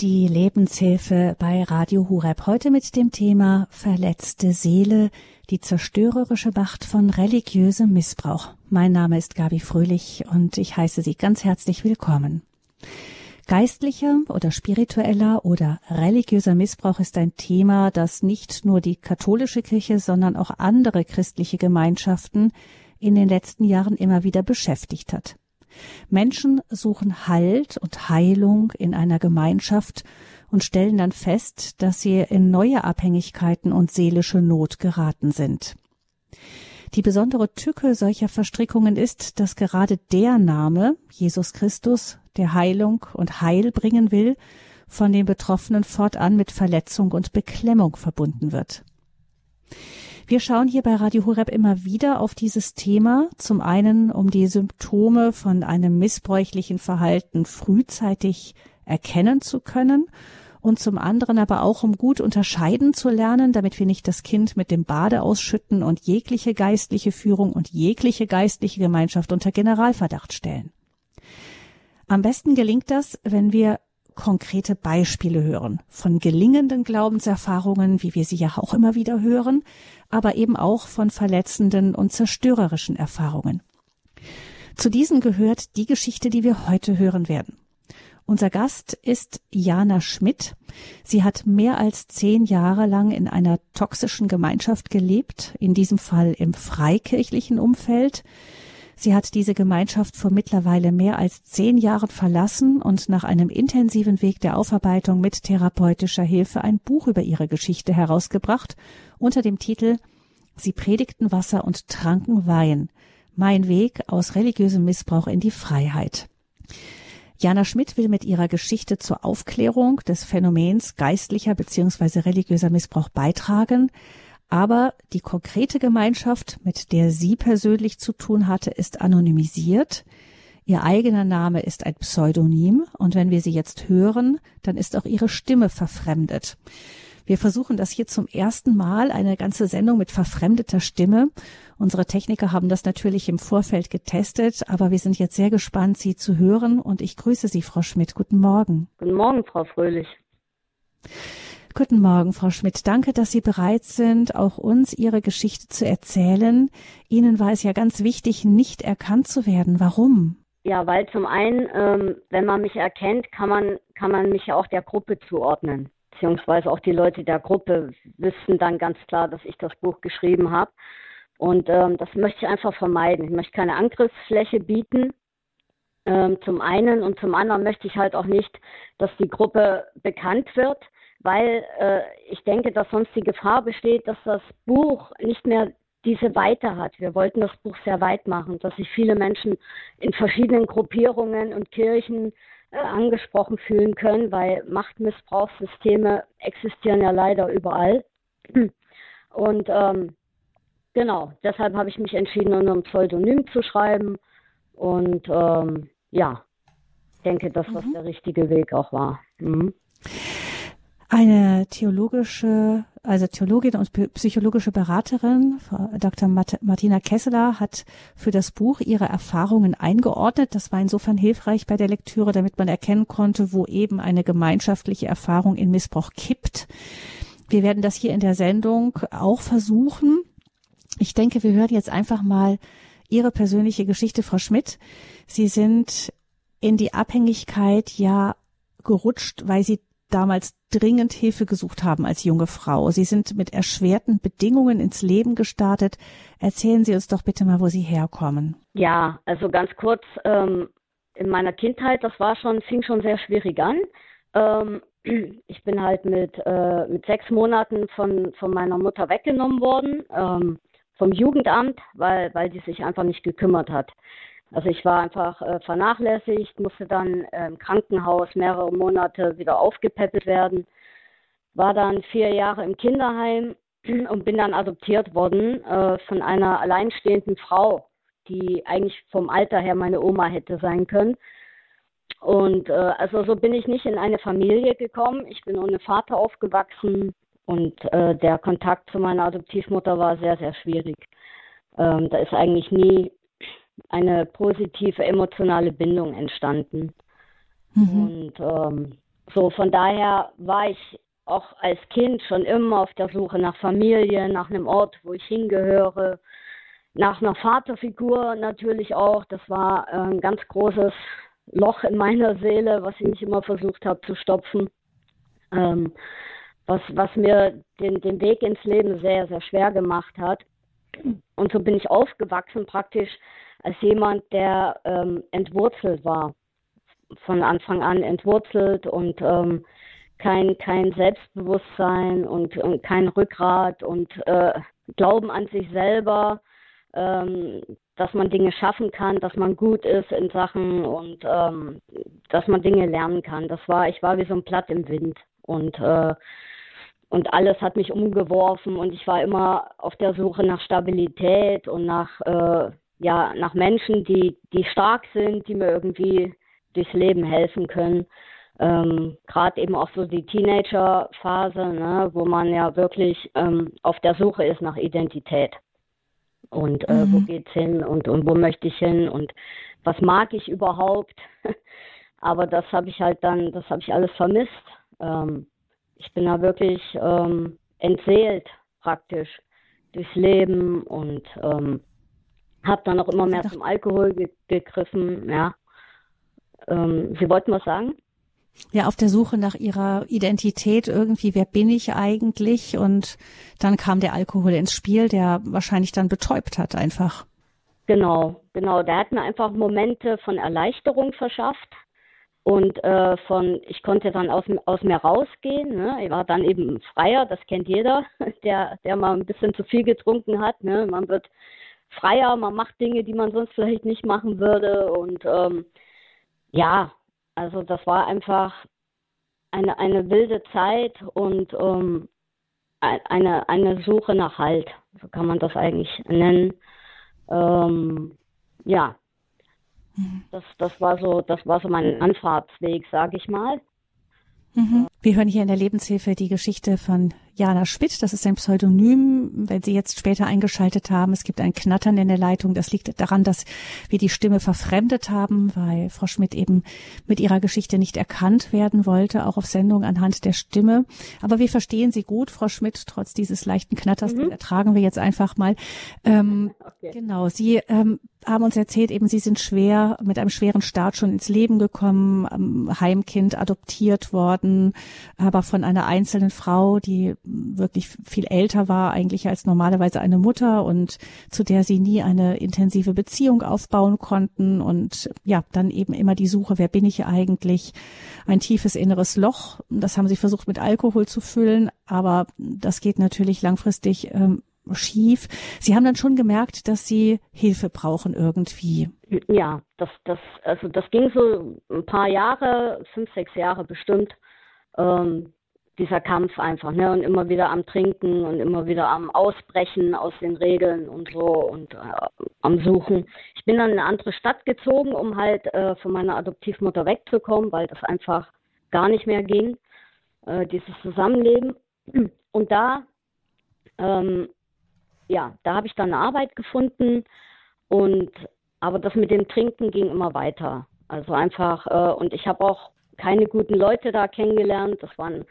Die Lebenshilfe bei Radio Hureb heute mit dem Thema Verletzte Seele, die zerstörerische Macht von religiösem Missbrauch. Mein Name ist Gabi Fröhlich und ich heiße Sie ganz herzlich willkommen. Geistlicher oder spiritueller oder religiöser Missbrauch ist ein Thema, das nicht nur die katholische Kirche, sondern auch andere christliche Gemeinschaften in den letzten Jahren immer wieder beschäftigt hat. Menschen suchen Halt und Heilung in einer Gemeinschaft und stellen dann fest, dass sie in neue Abhängigkeiten und seelische Not geraten sind. Die besondere Tücke solcher Verstrickungen ist, dass gerade der Name Jesus Christus, der Heilung und Heil bringen will, von den Betroffenen fortan mit Verletzung und Beklemmung verbunden wird. Wir schauen hier bei Radio Horeb immer wieder auf dieses Thema. Zum einen, um die Symptome von einem missbräuchlichen Verhalten frühzeitig erkennen zu können und zum anderen aber auch, um gut unterscheiden zu lernen, damit wir nicht das Kind mit dem Bade ausschütten und jegliche geistliche Führung und jegliche geistliche Gemeinschaft unter Generalverdacht stellen. Am besten gelingt das, wenn wir konkrete Beispiele hören von gelingenden Glaubenserfahrungen, wie wir sie ja auch immer wieder hören, aber eben auch von verletzenden und zerstörerischen Erfahrungen. Zu diesen gehört die Geschichte, die wir heute hören werden. Unser Gast ist Jana Schmidt. Sie hat mehr als zehn Jahre lang in einer toxischen Gemeinschaft gelebt, in diesem Fall im freikirchlichen Umfeld. Sie hat diese Gemeinschaft vor mittlerweile mehr als zehn Jahren verlassen und nach einem intensiven Weg der Aufarbeitung mit therapeutischer Hilfe ein Buch über ihre Geschichte herausgebracht unter dem Titel Sie predigten Wasser und tranken Wein. Mein Weg aus religiösem Missbrauch in die Freiheit. Jana Schmidt will mit ihrer Geschichte zur Aufklärung des Phänomens geistlicher bzw. religiöser Missbrauch beitragen. Aber die konkrete Gemeinschaft, mit der sie persönlich zu tun hatte, ist anonymisiert. Ihr eigener Name ist ein Pseudonym und wenn wir sie jetzt hören, dann ist auch ihre Stimme verfremdet. Wir versuchen das hier zum ersten Mal, eine ganze Sendung mit verfremdeter Stimme. Unsere Techniker haben das natürlich im Vorfeld getestet, aber wir sind jetzt sehr gespannt, Sie zu hören und ich grüße Sie, Frau Schmidt. Guten Morgen. Guten Morgen, Frau Fröhlich. Guten Morgen, Frau Schmidt. Danke, dass Sie bereit sind, auch uns Ihre Geschichte zu erzählen. Ihnen war es ja ganz wichtig, nicht erkannt zu werden. Warum? Ja, weil zum einen, ähm, wenn man mich erkennt, kann man, kann man mich ja auch der Gruppe zuordnen. Beziehungsweise auch die Leute der Gruppe wissen dann ganz klar, dass ich das Buch geschrieben habe. Und ähm, das möchte ich einfach vermeiden. Ich möchte keine Angriffsfläche bieten. Ähm, zum einen und zum anderen möchte ich halt auch nicht, dass die Gruppe bekannt wird weil äh, ich denke, dass sonst die Gefahr besteht, dass das Buch nicht mehr diese Weite hat. Wir wollten das Buch sehr weit machen, dass sich viele Menschen in verschiedenen Gruppierungen und Kirchen äh, angesprochen fühlen können, weil Machtmissbrauchssysteme existieren ja leider überall. Und ähm, genau, deshalb habe ich mich entschieden, unter einem Pseudonym zu schreiben. Und ähm, ja, denke, dass das mhm. der richtige Weg auch war. Mhm. Eine theologische, also Theologin und psychologische Beraterin, Dr. Martina Kesseler, hat für das Buch ihre Erfahrungen eingeordnet. Das war insofern hilfreich bei der Lektüre, damit man erkennen konnte, wo eben eine gemeinschaftliche Erfahrung in Missbrauch kippt. Wir werden das hier in der Sendung auch versuchen. Ich denke, wir hören jetzt einfach mal Ihre persönliche Geschichte, Frau Schmidt. Sie sind in die Abhängigkeit ja gerutscht, weil Sie damals dringend Hilfe gesucht haben als junge Frau. Sie sind mit erschwerten Bedingungen ins Leben gestartet. Erzählen Sie uns doch bitte mal, wo Sie herkommen. Ja, also ganz kurz, ähm, in meiner Kindheit, das war schon, fing schon sehr schwierig an. Ähm, ich bin halt mit, äh, mit sechs Monaten von, von meiner Mutter weggenommen worden, ähm, vom Jugendamt, weil, weil die sich einfach nicht gekümmert hat. Also ich war einfach äh, vernachlässigt, musste dann im Krankenhaus mehrere Monate wieder aufgepäppelt werden, war dann vier Jahre im Kinderheim und bin dann adoptiert worden äh, von einer alleinstehenden Frau, die eigentlich vom Alter her meine Oma hätte sein können. Und äh, also so bin ich nicht in eine Familie gekommen. Ich bin ohne Vater aufgewachsen und äh, der Kontakt zu meiner Adoptivmutter war sehr, sehr schwierig. Ähm, da ist eigentlich nie eine positive emotionale Bindung entstanden. Mhm. Und ähm, so, von daher war ich auch als Kind schon immer auf der Suche nach Familie, nach einem Ort, wo ich hingehöre, nach einer Vaterfigur natürlich auch. Das war äh, ein ganz großes Loch in meiner Seele, was ich nicht immer versucht habe zu stopfen. Ähm, was, was mir den, den Weg ins Leben sehr, sehr schwer gemacht hat. Und so bin ich aufgewachsen praktisch als jemand, der ähm, entwurzelt war. Von Anfang an entwurzelt und ähm, kein, kein Selbstbewusstsein und, und kein Rückgrat und äh, Glauben an sich selber, ähm, dass man Dinge schaffen kann, dass man gut ist in Sachen und ähm, dass man Dinge lernen kann. Das war, ich war wie so ein Blatt im Wind und äh, und alles hat mich umgeworfen und ich war immer auf der Suche nach Stabilität und nach äh, ja nach Menschen, die die stark sind, die mir irgendwie durchs Leben helfen können. Ähm, Gerade eben auch so die Teenager-Phase, ne, wo man ja wirklich ähm, auf der Suche ist nach Identität und äh, mhm. wo geht's hin und und wo möchte ich hin und was mag ich überhaupt? Aber das habe ich halt dann, das habe ich alles vermisst. Ähm, ich bin da wirklich ähm, entseelt praktisch durchs Leben und ähm, habe dann auch immer mehr zum Alkohol ge gegriffen. Ja. Ähm, Sie wollten was sagen? Ja, auf der Suche nach ihrer Identität irgendwie, wer bin ich eigentlich? Und dann kam der Alkohol ins Spiel, der wahrscheinlich dann betäubt hat einfach. Genau, genau. Der hat mir einfach Momente von Erleichterung verschafft und äh, von, ich konnte dann aus, aus mir rausgehen. Ne? Ich war dann eben freier, das kennt jeder, der, der mal ein bisschen zu viel getrunken hat. Ne? Man wird freier, man macht Dinge, die man sonst vielleicht nicht machen würde. Und ähm, ja, also das war einfach eine, eine wilde Zeit und ähm, eine, eine Suche nach Halt, so kann man das eigentlich nennen. Ähm, ja, Mhm. Das, das war so, das war so mein Anfahrtsweg, sage ich mal. Mhm. Wir hören hier in der Lebenshilfe die Geschichte von Jana Schmidt. Das ist ein Pseudonym, wenn Sie jetzt später eingeschaltet haben. Es gibt ein Knattern in der Leitung. Das liegt daran, dass wir die Stimme verfremdet haben, weil Frau Schmidt eben mit ihrer Geschichte nicht erkannt werden wollte, auch auf Sendung anhand der Stimme. Aber wir verstehen Sie gut, Frau Schmidt, trotz dieses leichten Knatters. Mhm. ertragen wir jetzt einfach mal. Ähm, okay. Genau. Sie ähm, haben uns erzählt, eben Sie sind schwer, mit einem schweren Start schon ins Leben gekommen, Heimkind adoptiert worden, aber von einer einzelnen Frau, die wirklich viel älter war eigentlich als normalerweise eine Mutter und zu der sie nie eine intensive Beziehung aufbauen konnten und ja, dann eben immer die Suche, wer bin ich eigentlich? Ein tiefes inneres Loch. Das haben sie versucht mit Alkohol zu füllen, aber das geht natürlich langfristig ähm, schief. Sie haben dann schon gemerkt, dass Sie Hilfe brauchen irgendwie. Ja, das, das, also das ging so ein paar Jahre, fünf, sechs Jahre bestimmt. Ähm, dieser Kampf einfach, ne? Und immer wieder am Trinken und immer wieder am Ausbrechen aus den Regeln und so und äh, am Suchen. Ich bin dann in eine andere Stadt gezogen, um halt äh, von meiner Adoptivmutter wegzukommen, weil das einfach gar nicht mehr ging, äh, dieses Zusammenleben. Und da, ähm, ja, da habe ich dann eine Arbeit gefunden und aber das mit dem Trinken ging immer weiter. Also einfach, äh, und ich habe auch keine guten Leute da kennengelernt. Das waren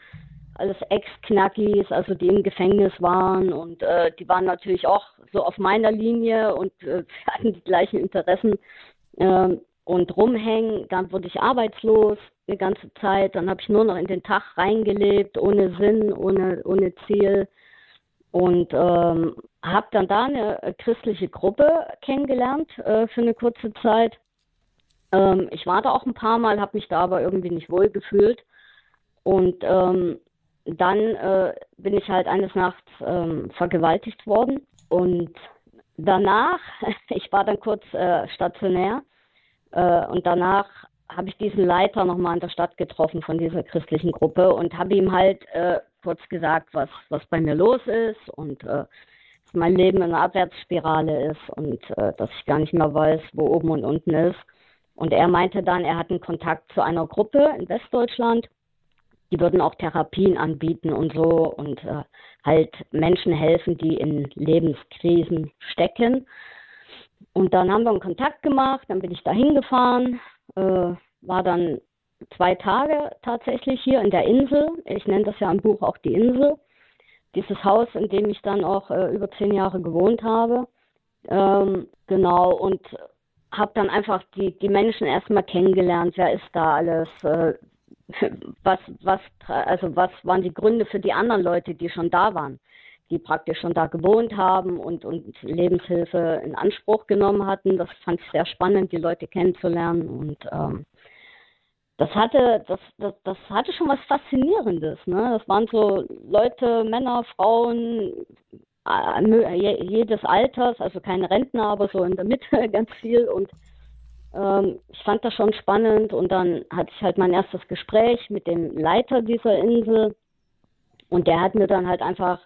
alles Ex-Knackis, also die im Gefängnis waren und äh, die waren natürlich auch so auf meiner Linie und äh, hatten die gleichen Interessen äh, und rumhängen. Dann wurde ich arbeitslos eine ganze Zeit. Dann habe ich nur noch in den Tag reingelebt, ohne Sinn, ohne, ohne Ziel und ähm, habe dann da eine äh, christliche Gruppe kennengelernt äh, für eine kurze Zeit. Ähm, ich war da auch ein paar Mal, habe mich da aber irgendwie nicht wohl gefühlt. Und ähm, dann äh, bin ich halt eines Nachts ähm, vergewaltigt worden und danach, ich war dann kurz äh, stationär äh, und danach habe ich diesen Leiter nochmal in der Stadt getroffen von dieser christlichen Gruppe und habe ihm halt äh, kurz gesagt, was, was bei mir los ist und äh, dass mein Leben in einer Abwärtsspirale ist und äh, dass ich gar nicht mehr weiß, wo oben und unten ist. Und er meinte dann, er hat einen Kontakt zu einer Gruppe in Westdeutschland die würden auch Therapien anbieten und so und äh, halt Menschen helfen, die in Lebenskrisen stecken. Und dann haben wir einen Kontakt gemacht, dann bin ich da hingefahren, äh, war dann zwei Tage tatsächlich hier in der Insel. Ich nenne das ja im Buch auch die Insel. Dieses Haus, in dem ich dann auch äh, über zehn Jahre gewohnt habe. Ähm, genau, und habe dann einfach die, die Menschen erstmal kennengelernt. Wer ist da alles? Äh, was, was, also was waren die Gründe für die anderen Leute, die schon da waren? die praktisch schon da gewohnt haben und, und Lebenshilfe in Anspruch genommen hatten. Das fand ich sehr spannend, die Leute kennenzulernen. Und ähm, das hatte, das, das, das hatte schon was Faszinierendes. Ne? Das waren so Leute, Männer, Frauen, jedes Alters, also keine Rentner, aber so in der Mitte ganz viel. Und ähm, ich fand das schon spannend. Und dann hatte ich halt mein erstes Gespräch mit dem Leiter dieser Insel. Und der hat mir dann halt einfach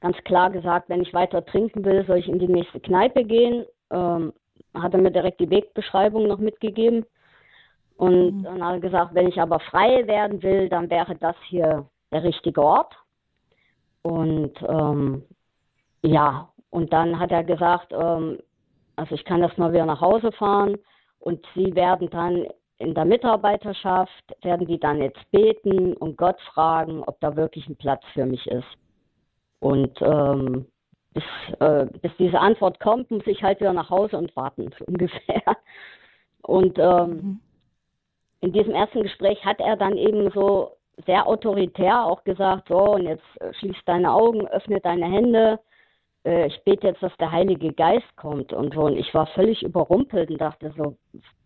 ganz klar gesagt, wenn ich weiter trinken will, soll ich in die nächste Kneipe gehen. Ähm, hat er mir direkt die Wegbeschreibung noch mitgegeben. Und mhm. dann hat er gesagt, wenn ich aber frei werden will, dann wäre das hier der richtige Ort. Und ähm, ja, und dann hat er gesagt, ähm, also ich kann das mal wieder nach Hause fahren und sie werden dann in der Mitarbeiterschaft, werden die dann jetzt beten und Gott fragen, ob da wirklich ein Platz für mich ist. Und ähm, bis, äh, bis diese Antwort kommt, muss ich halt wieder nach Hause und warten, so ungefähr. Und ähm, mhm. In diesem ersten Gespräch hat er dann eben so sehr autoritär auch gesagt, so und jetzt äh, schließ deine Augen, öffne deine Hände, äh, ich bete jetzt, dass der Heilige Geist kommt und so. Und ich war völlig überrumpelt und dachte so,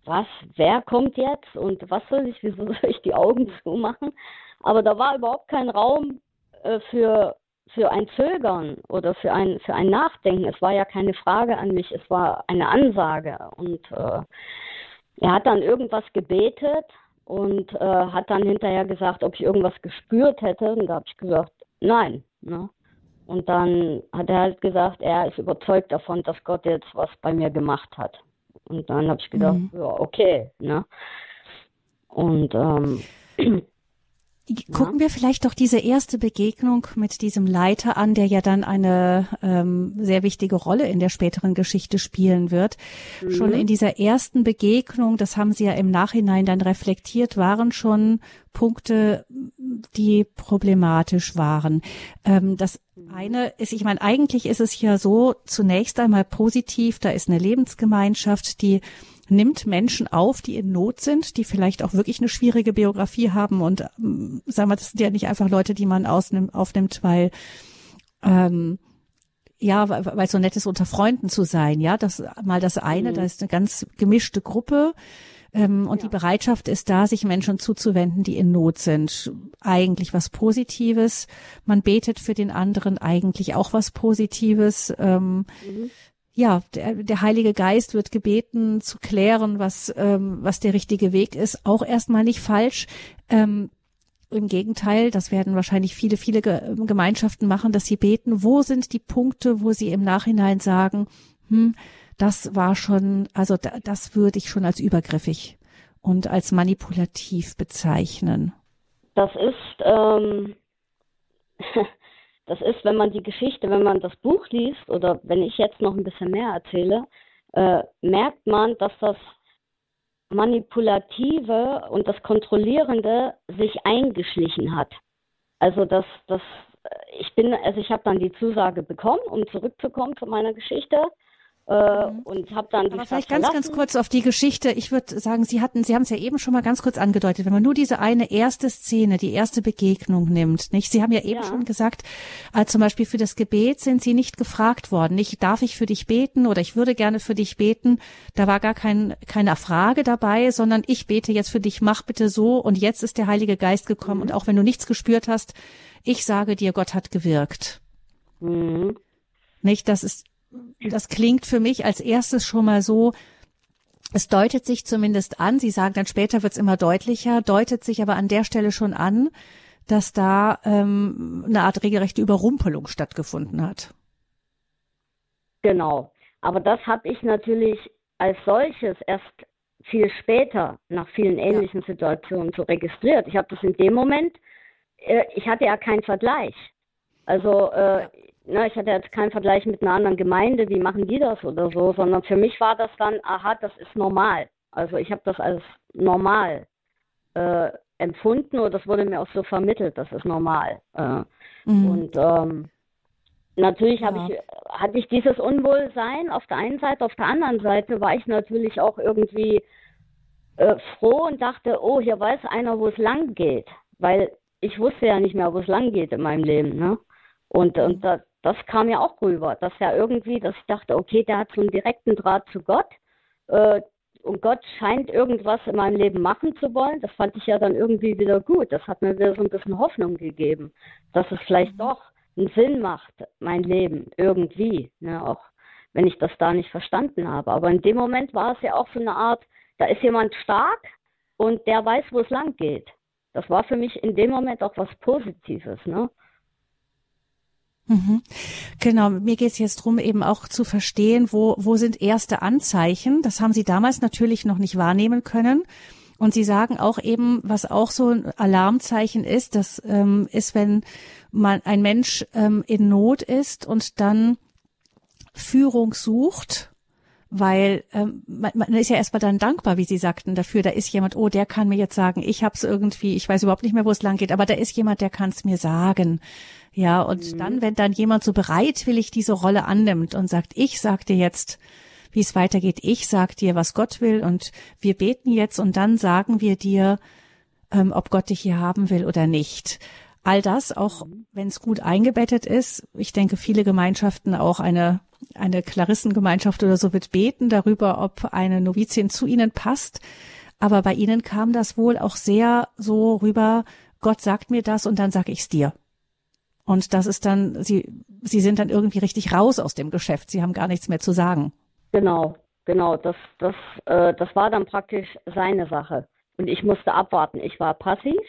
was, wer kommt jetzt und was soll ich, wieso soll ich die Augen zumachen? Aber da war überhaupt kein Raum äh, für für ein Zögern oder für ein, für ein Nachdenken. Es war ja keine Frage an mich, es war eine Ansage. Und äh, er hat dann irgendwas gebetet und äh, hat dann hinterher gesagt, ob ich irgendwas gespürt hätte. Und da habe ich gesagt, nein. Ne? Und dann hat er halt gesagt, er ist überzeugt davon, dass Gott jetzt was bei mir gemacht hat. Und dann habe ich gedacht, mhm. ja, okay. Ne? Und ähm, Gucken wir vielleicht doch diese erste Begegnung mit diesem Leiter an, der ja dann eine ähm, sehr wichtige Rolle in der späteren Geschichte spielen wird. Mhm. Schon in dieser ersten Begegnung, das haben Sie ja im Nachhinein dann reflektiert, waren schon Punkte, die problematisch waren. Ähm, das mhm. eine ist, ich meine, eigentlich ist es ja so, zunächst einmal positiv, da ist eine Lebensgemeinschaft, die nimmt Menschen auf, die in Not sind, die vielleicht auch wirklich eine schwierige Biografie haben und ähm, sagen wir, das sind ja nicht einfach Leute, die man ausnimmt, aufnimmt, weil ähm, ja, weil es so nett ist, unter Freunden zu sein, ja, das mal das eine, mhm. da ist eine ganz gemischte Gruppe. Ähm, und ja. die Bereitschaft ist da, sich Menschen zuzuwenden, die in Not sind. Eigentlich was Positives. Man betet für den anderen eigentlich auch was Positives. Ähm, mhm ja, der, der Heilige Geist wird gebeten zu klären, was, ähm, was der richtige Weg ist. Auch erstmal nicht falsch. Ähm, Im Gegenteil, das werden wahrscheinlich viele, viele Gemeinschaften machen, dass sie beten. Wo sind die Punkte, wo sie im Nachhinein sagen, hm, das war schon, also das würde ich schon als übergriffig und als manipulativ bezeichnen? Das ist, ähm, Das ist, wenn man die Geschichte, wenn man das Buch liest oder wenn ich jetzt noch ein bisschen mehr erzähle, äh, merkt man, dass das Manipulative und das Kontrollierende sich eingeschlichen hat. Also dass das, ich bin, also ich habe dann die Zusage bekommen, um zurückzukommen zu meiner Geschichte äh, mhm. und habe dann die Aber vielleicht ganz, ganz kurz auf die Geschichte. Ich würde sagen, Sie hatten, Sie haben es ja eben schon mal ganz kurz angedeutet. Wenn man nur diese eine erste Szene, die erste Begegnung nimmt, nicht? Sie haben ja eben ja. schon gesagt, äh, zum Beispiel für das Gebet sind Sie nicht gefragt worden. Nicht, darf ich für dich beten oder ich würde gerne für dich beten. Da war gar kein, keine Frage dabei, sondern ich bete jetzt für dich, mach bitte so und jetzt ist der Heilige Geist gekommen mhm. und auch wenn du nichts gespürt hast, ich sage dir, Gott hat gewirkt. Mhm. Nicht, das ist das klingt für mich als erstes schon mal so, es deutet sich zumindest an, Sie sagen dann später wird es immer deutlicher, deutet sich aber an der Stelle schon an, dass da ähm, eine Art regelrechte Überrumpelung stattgefunden hat. Genau. Aber das habe ich natürlich als solches erst viel später nach vielen ähnlichen ja. Situationen so registriert. Ich habe das in dem Moment, äh, ich hatte ja keinen Vergleich. Also äh, na, ich hatte jetzt keinen Vergleich mit einer anderen Gemeinde, wie machen die das oder so, sondern für mich war das dann, aha, das ist normal. Also ich habe das als normal äh, empfunden oder das wurde mir auch so vermittelt, das ist normal. Äh, mhm. Und ähm, natürlich ja. ich, hatte ich dieses Unwohlsein auf der einen Seite, auf der anderen Seite war ich natürlich auch irgendwie äh, froh und dachte, oh, hier weiß einer, wo es lang geht, weil ich wusste ja nicht mehr, wo es lang geht in meinem Leben, ne? Und, und mhm. das, das kam ja auch rüber, dass ja irgendwie, dass ich dachte, okay, der hat so einen direkten Draht zu Gott, äh, und Gott scheint irgendwas in meinem Leben machen zu wollen. Das fand ich ja dann irgendwie wieder gut. Das hat mir wieder so ein bisschen Hoffnung gegeben, dass es vielleicht mhm. doch einen Sinn macht, mein Leben irgendwie, ne, auch wenn ich das da nicht verstanden habe. Aber in dem Moment war es ja auch so eine Art, da ist jemand stark und der weiß, wo es lang geht. Das war für mich in dem Moment auch was Positives, ne? Mhm. Genau, mir geht es jetzt drum, eben auch zu verstehen, wo, wo sind erste Anzeichen. Das haben Sie damals natürlich noch nicht wahrnehmen können. Und Sie sagen auch eben, was auch so ein Alarmzeichen ist, das ähm, ist, wenn man ein Mensch ähm, in Not ist und dann Führung sucht, weil ähm, man, man ist ja erstmal dann dankbar, wie Sie sagten, dafür, da ist jemand, oh, der kann mir jetzt sagen, ich hab's irgendwie, ich weiß überhaupt nicht mehr, wo es lang geht, aber da ist jemand, der kann es mir sagen. Ja, und mhm. dann, wenn dann jemand so bereitwillig diese Rolle annimmt und sagt, ich sag dir jetzt, wie es weitergeht, ich sag dir, was Gott will und wir beten jetzt und dann sagen wir dir, ähm, ob Gott dich hier haben will oder nicht. All das, auch mhm. wenn es gut eingebettet ist, ich denke, viele Gemeinschaften, auch eine, eine Klarissengemeinschaft oder so wird beten darüber, ob eine Novizin zu ihnen passt. Aber bei ihnen kam das wohl auch sehr so rüber, Gott sagt mir das und dann sag ich's dir. Und das ist dann, sie, sie sind dann irgendwie richtig raus aus dem Geschäft. Sie haben gar nichts mehr zu sagen. Genau, genau. Das, das, äh, das war dann praktisch seine Sache. Und ich musste abwarten. Ich war passiv.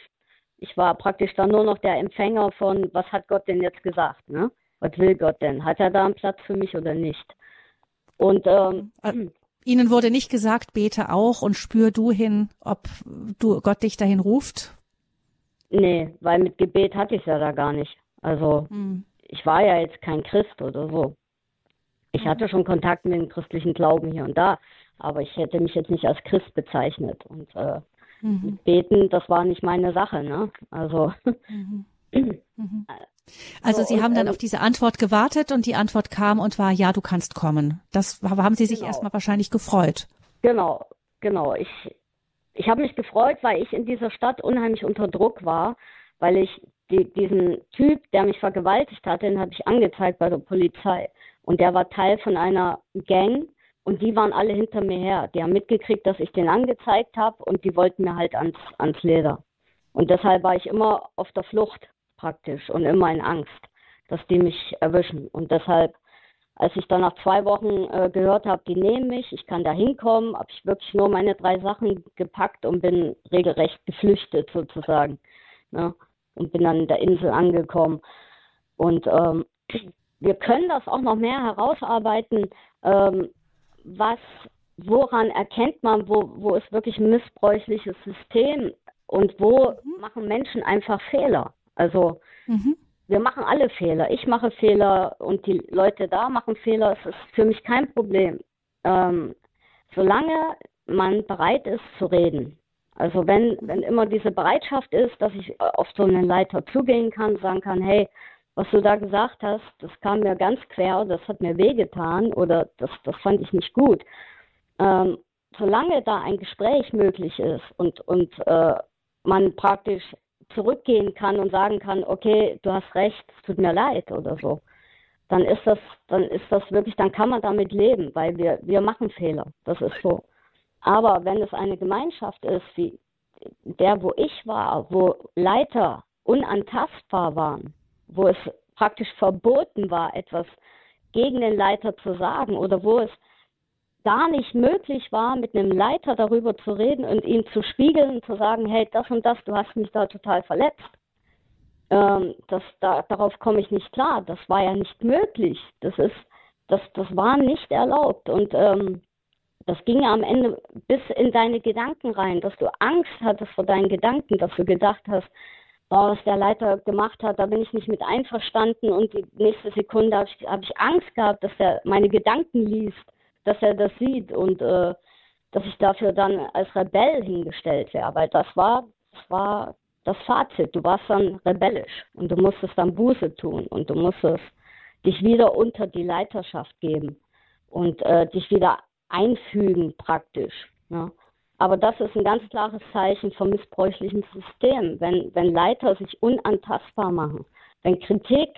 Ich war praktisch dann nur noch der Empfänger von, was hat Gott denn jetzt gesagt? Ne? Was will Gott denn? Hat er da einen Platz für mich oder nicht? Und ähm, äh, Ihnen wurde nicht gesagt, bete auch und spür du hin, ob du Gott dich dahin ruft? Nee, weil mit Gebet hatte ich es ja da gar nicht. Also mhm. ich war ja jetzt kein Christ oder so. Ich hatte schon Kontakt mit dem christlichen Glauben hier und da, aber ich hätte mich jetzt nicht als Christ bezeichnet. Und äh, mhm. beten, das war nicht meine Sache, ne? Also. Mhm. mhm. Also Sie haben dann ähm, auf diese Antwort gewartet und die Antwort kam und war, ja, du kannst kommen. Das haben Sie sich genau. erstmal wahrscheinlich gefreut. Genau, genau. Ich, ich habe mich gefreut, weil ich in dieser Stadt unheimlich unter Druck war, weil ich die, diesen Typ, der mich vergewaltigt hat, den habe ich angezeigt bei der Polizei. Und der war Teil von einer Gang und die waren alle hinter mir her. Die haben mitgekriegt, dass ich den angezeigt habe und die wollten mir halt ans, ans Leder. Und deshalb war ich immer auf der Flucht praktisch und immer in Angst, dass die mich erwischen. Und deshalb, als ich dann nach zwei Wochen äh, gehört habe, die nehmen mich, ich kann da hinkommen, habe ich wirklich nur meine drei Sachen gepackt und bin regelrecht geflüchtet sozusagen. Ne? Und bin dann in der Insel angekommen. Und ähm, wir können das auch noch mehr herausarbeiten, ähm, was, woran erkennt man, wo, wo ist wirklich ein missbräuchliches System und wo mhm. machen Menschen einfach Fehler. Also mhm. wir machen alle Fehler. Ich mache Fehler und die Leute da machen Fehler. Es ist für mich kein Problem. Ähm, solange man bereit ist zu reden, also wenn, wenn immer diese Bereitschaft ist, dass ich auf so einen Leiter zugehen kann, sagen kann, hey, was du da gesagt hast, das kam mir ganz quer, das hat mir wehgetan oder das, das fand ich nicht gut. Ähm, solange da ein Gespräch möglich ist und, und äh, man praktisch zurückgehen kann und sagen kann, okay, du hast recht, es tut mir leid oder so, dann ist das, dann ist das wirklich, dann kann man damit leben, weil wir, wir machen Fehler. Das ist so. Aber wenn es eine Gemeinschaft ist, wie der, wo ich war, wo Leiter unantastbar waren, wo es praktisch verboten war, etwas gegen den Leiter zu sagen oder wo es gar nicht möglich war, mit einem Leiter darüber zu reden und ihm zu spiegeln und zu sagen, hey, das und das, du hast mich da total verletzt. Ähm, das, da, darauf komme ich nicht klar. Das war ja nicht möglich. Das ist, das, das war nicht erlaubt. Und ähm, das ging am Ende bis in deine Gedanken rein, dass du Angst hattest vor deinen Gedanken, dass du gedacht hast, boah, was der Leiter gemacht hat, da bin ich nicht mit einverstanden und die nächste Sekunde habe ich, hab ich Angst gehabt, dass er meine Gedanken liest, dass er das sieht und äh, dass ich dafür dann als Rebell hingestellt wäre, weil das war das war das Fazit. Du warst dann rebellisch und du musstest dann Buße tun und du musstest dich wieder unter die Leiterschaft geben und äh, dich wieder einfügen praktisch. Ne? Aber das ist ein ganz klares Zeichen vom missbräuchlichen System, wenn, wenn Leiter sich unantastbar machen, wenn Kritik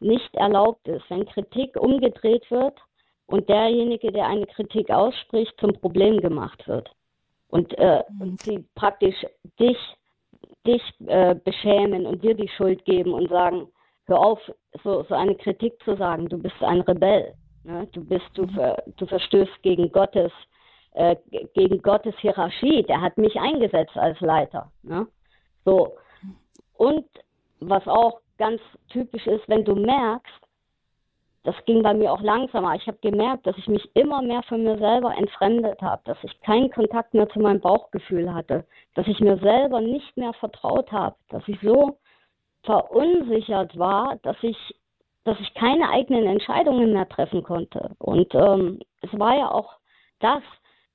nicht erlaubt ist, wenn Kritik umgedreht wird und derjenige, der eine Kritik ausspricht, zum Problem gemacht wird. Und, äh, und mhm. sie praktisch dich, dich äh, beschämen und dir die Schuld geben und sagen, hör auf, so, so eine Kritik zu sagen, du bist ein Rebell. Ne? Du bist, du, ver, du verstößt gegen Gottes, äh, gegen Gottes Hierarchie. Der hat mich eingesetzt als Leiter. Ne? So. Und was auch ganz typisch ist, wenn du merkst, das ging bei mir auch langsamer. Ich habe gemerkt, dass ich mich immer mehr von mir selber entfremdet habe, dass ich keinen Kontakt mehr zu meinem Bauchgefühl hatte, dass ich mir selber nicht mehr vertraut habe, dass ich so verunsichert war, dass ich, dass ich keine eigenen Entscheidungen mehr treffen konnte. Und ähm, es war ja auch das,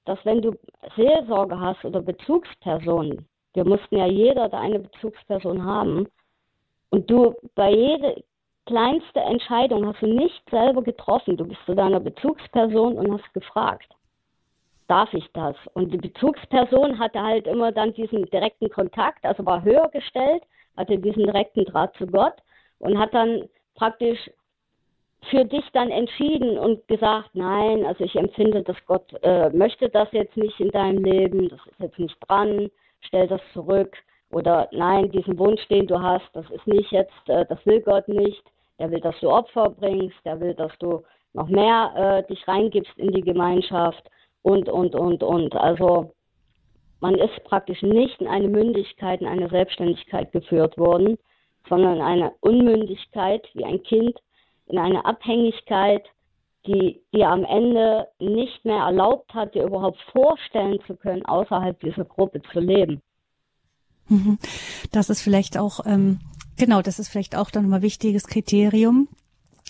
dass wenn du Seelsorge hast oder Bezugspersonen, wir mussten ja jeder da eine Bezugsperson haben, und du bei jeder kleinste Entscheidung hast du nicht selber getroffen. Du bist zu deiner Bezugsperson und hast gefragt, darf ich das? Und die Bezugsperson hatte halt immer dann diesen direkten Kontakt, also war höher gestellt, hatte diesen direkten Draht zu Gott und hat dann praktisch für dich dann entschieden und gesagt, nein, also ich empfinde, dass Gott äh, möchte das jetzt nicht in deinem Leben, das ist jetzt nicht dran, stell das zurück. Oder nein, diesen Wunsch, den du hast, das ist nicht jetzt, äh, das will Gott nicht. Er will, dass du Opfer bringst, er will, dass du noch mehr äh, dich reingibst in die Gemeinschaft und, und, und, und. Also man ist praktisch nicht in eine Mündigkeit, in eine Selbstständigkeit geführt worden, sondern in eine Unmündigkeit wie ein Kind, in eine Abhängigkeit, die dir am Ende nicht mehr erlaubt hat, dir überhaupt vorstellen zu können, außerhalb dieser Gruppe zu leben. Mhm. Das ist vielleicht auch, ähm, genau, das ist vielleicht auch dann mal wichtiges Kriterium,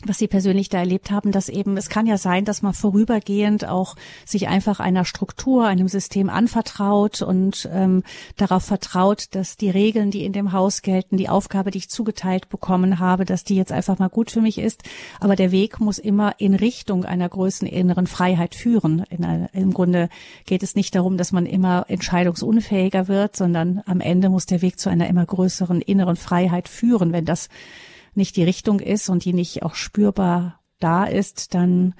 was Sie persönlich da erlebt haben, dass eben, es kann ja sein, dass man vorübergehend auch sich einfach einer Struktur, einem System anvertraut und ähm, darauf vertraut, dass die Regeln, die in dem Haus gelten, die Aufgabe, die ich zugeteilt bekommen habe, dass die jetzt einfach mal gut für mich ist. Aber der Weg muss immer in Richtung einer größeren inneren Freiheit führen. Einer, Im Grunde geht es nicht darum, dass man immer entscheidungsunfähiger wird, sondern am Ende muss der Weg zu einer immer größeren inneren Freiheit führen. Wenn das nicht die Richtung ist und die nicht auch spürbar da ist, dann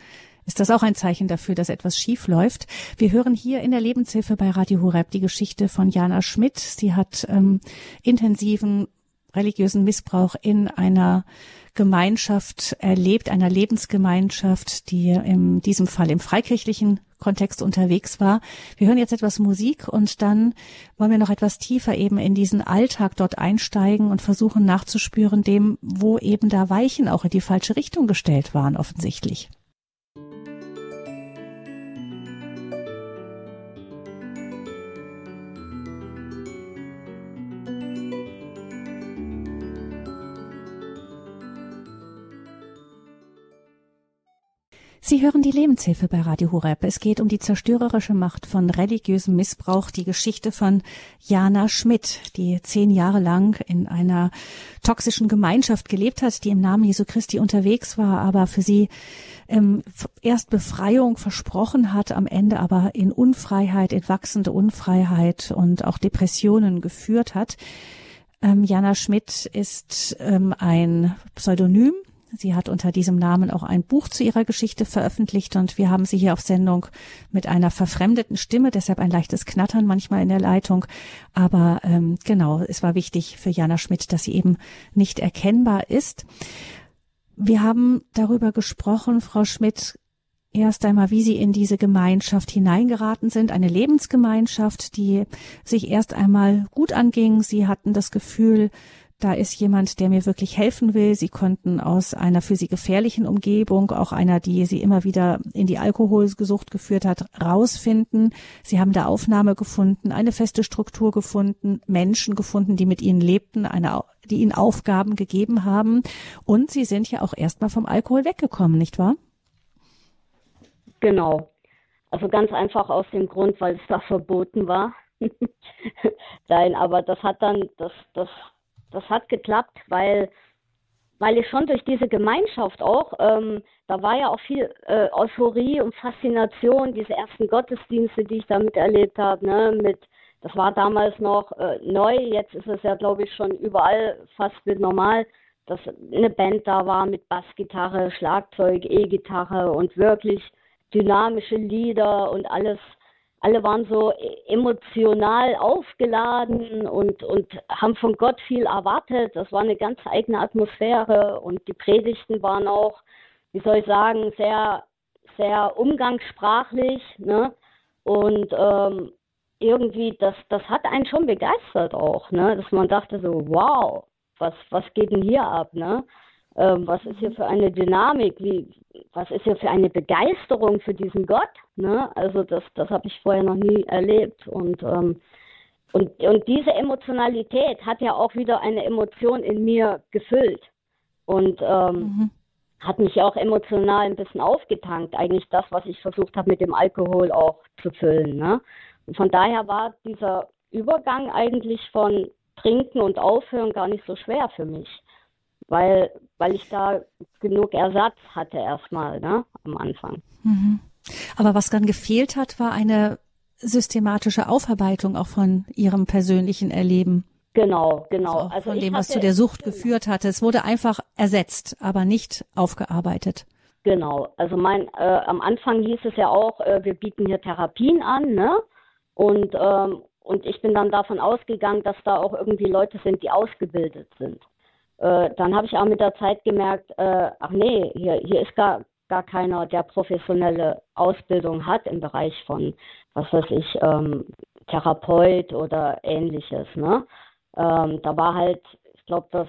ist das auch ein Zeichen dafür, dass etwas schief läuft. Wir hören hier in der Lebenshilfe bei Radio Horeb die Geschichte von Jana Schmidt. Sie hat ähm, intensiven religiösen Missbrauch in einer Gemeinschaft erlebt, einer Lebensgemeinschaft, die in diesem Fall im freikirchlichen Kontext unterwegs war. Wir hören jetzt etwas Musik und dann wollen wir noch etwas tiefer eben in diesen Alltag dort einsteigen und versuchen nachzuspüren dem, wo eben da Weichen auch in die falsche Richtung gestellt waren offensichtlich. Sie hören die Lebenshilfe bei Radio Horeb. Es geht um die zerstörerische Macht von religiösem Missbrauch, die Geschichte von Jana Schmidt, die zehn Jahre lang in einer toxischen Gemeinschaft gelebt hat, die im Namen Jesu Christi unterwegs war, aber für sie ähm, erst Befreiung versprochen hat, am Ende aber in Unfreiheit, in wachsende Unfreiheit und auch Depressionen geführt hat. Ähm, Jana Schmidt ist ähm, ein Pseudonym Sie hat unter diesem Namen auch ein Buch zu ihrer Geschichte veröffentlicht und wir haben sie hier auf Sendung mit einer verfremdeten Stimme, deshalb ein leichtes Knattern manchmal in der Leitung. Aber ähm, genau, es war wichtig für Jana Schmidt, dass sie eben nicht erkennbar ist. Wir haben darüber gesprochen, Frau Schmidt, erst einmal, wie Sie in diese Gemeinschaft hineingeraten sind, eine Lebensgemeinschaft, die sich erst einmal gut anging. Sie hatten das Gefühl, da ist jemand, der mir wirklich helfen will. Sie konnten aus einer für sie gefährlichen Umgebung, auch einer, die sie immer wieder in die Alkoholgesucht geführt hat, rausfinden. Sie haben da Aufnahme gefunden, eine feste Struktur gefunden, Menschen gefunden, die mit ihnen lebten, eine, die ihnen Aufgaben gegeben haben. Und sie sind ja auch erstmal vom Alkohol weggekommen, nicht wahr? Genau. Also ganz einfach aus dem Grund, weil es da verboten war. sein, aber das hat dann, das, das, das hat geklappt, weil, weil ich schon durch diese Gemeinschaft auch, ähm, da war ja auch viel äh, Euphorie und Faszination, diese ersten Gottesdienste, die ich da miterlebt habe, ne, mit, das war damals noch äh, neu, jetzt ist es ja, glaube ich, schon überall fast mit normal, dass eine Band da war mit Bassgitarre, Schlagzeug, E-Gitarre und wirklich dynamische Lieder und alles alle waren so emotional aufgeladen und, und haben von Gott viel erwartet. Das war eine ganz eigene Atmosphäre und die Predigten waren auch, wie soll ich sagen, sehr, sehr umgangssprachlich. Ne? Und ähm, irgendwie, das, das hat einen schon begeistert auch, ne? dass man dachte so, wow, was, was geht denn hier ab? Ne? Ähm, was ist hier für eine Dynamik? Wie, was ist hier für eine Begeisterung für diesen Gott? Ne? Also das, das habe ich vorher noch nie erlebt. Und, ähm, und, und diese Emotionalität hat ja auch wieder eine Emotion in mir gefüllt. Und ähm, mhm. hat mich auch emotional ein bisschen aufgetankt. Eigentlich das, was ich versucht habe, mit dem Alkohol auch zu füllen. Ne? Und von daher war dieser Übergang eigentlich von Trinken und Aufhören gar nicht so schwer für mich weil, weil ich da genug Ersatz hatte erstmal, ne, am Anfang. Mhm. Aber was dann gefehlt hat, war eine systematische Aufarbeitung auch von Ihrem persönlichen Erleben. Genau, genau. Also, also von dem, was zu der Sucht genau. geführt hatte. Es wurde einfach ersetzt, aber nicht aufgearbeitet. Genau. Also mein, äh, am Anfang hieß es ja auch, äh, wir bieten hier Therapien an, ne? Und ähm, und ich bin dann davon ausgegangen, dass da auch irgendwie Leute sind, die ausgebildet sind. Äh, dann habe ich auch mit der Zeit gemerkt, äh, ach nee, hier, hier ist gar, gar keiner, der professionelle Ausbildung hat im Bereich von, was weiß ich, ähm, Therapeut oder ähnliches. Ne? Ähm, da war halt, ich glaube, das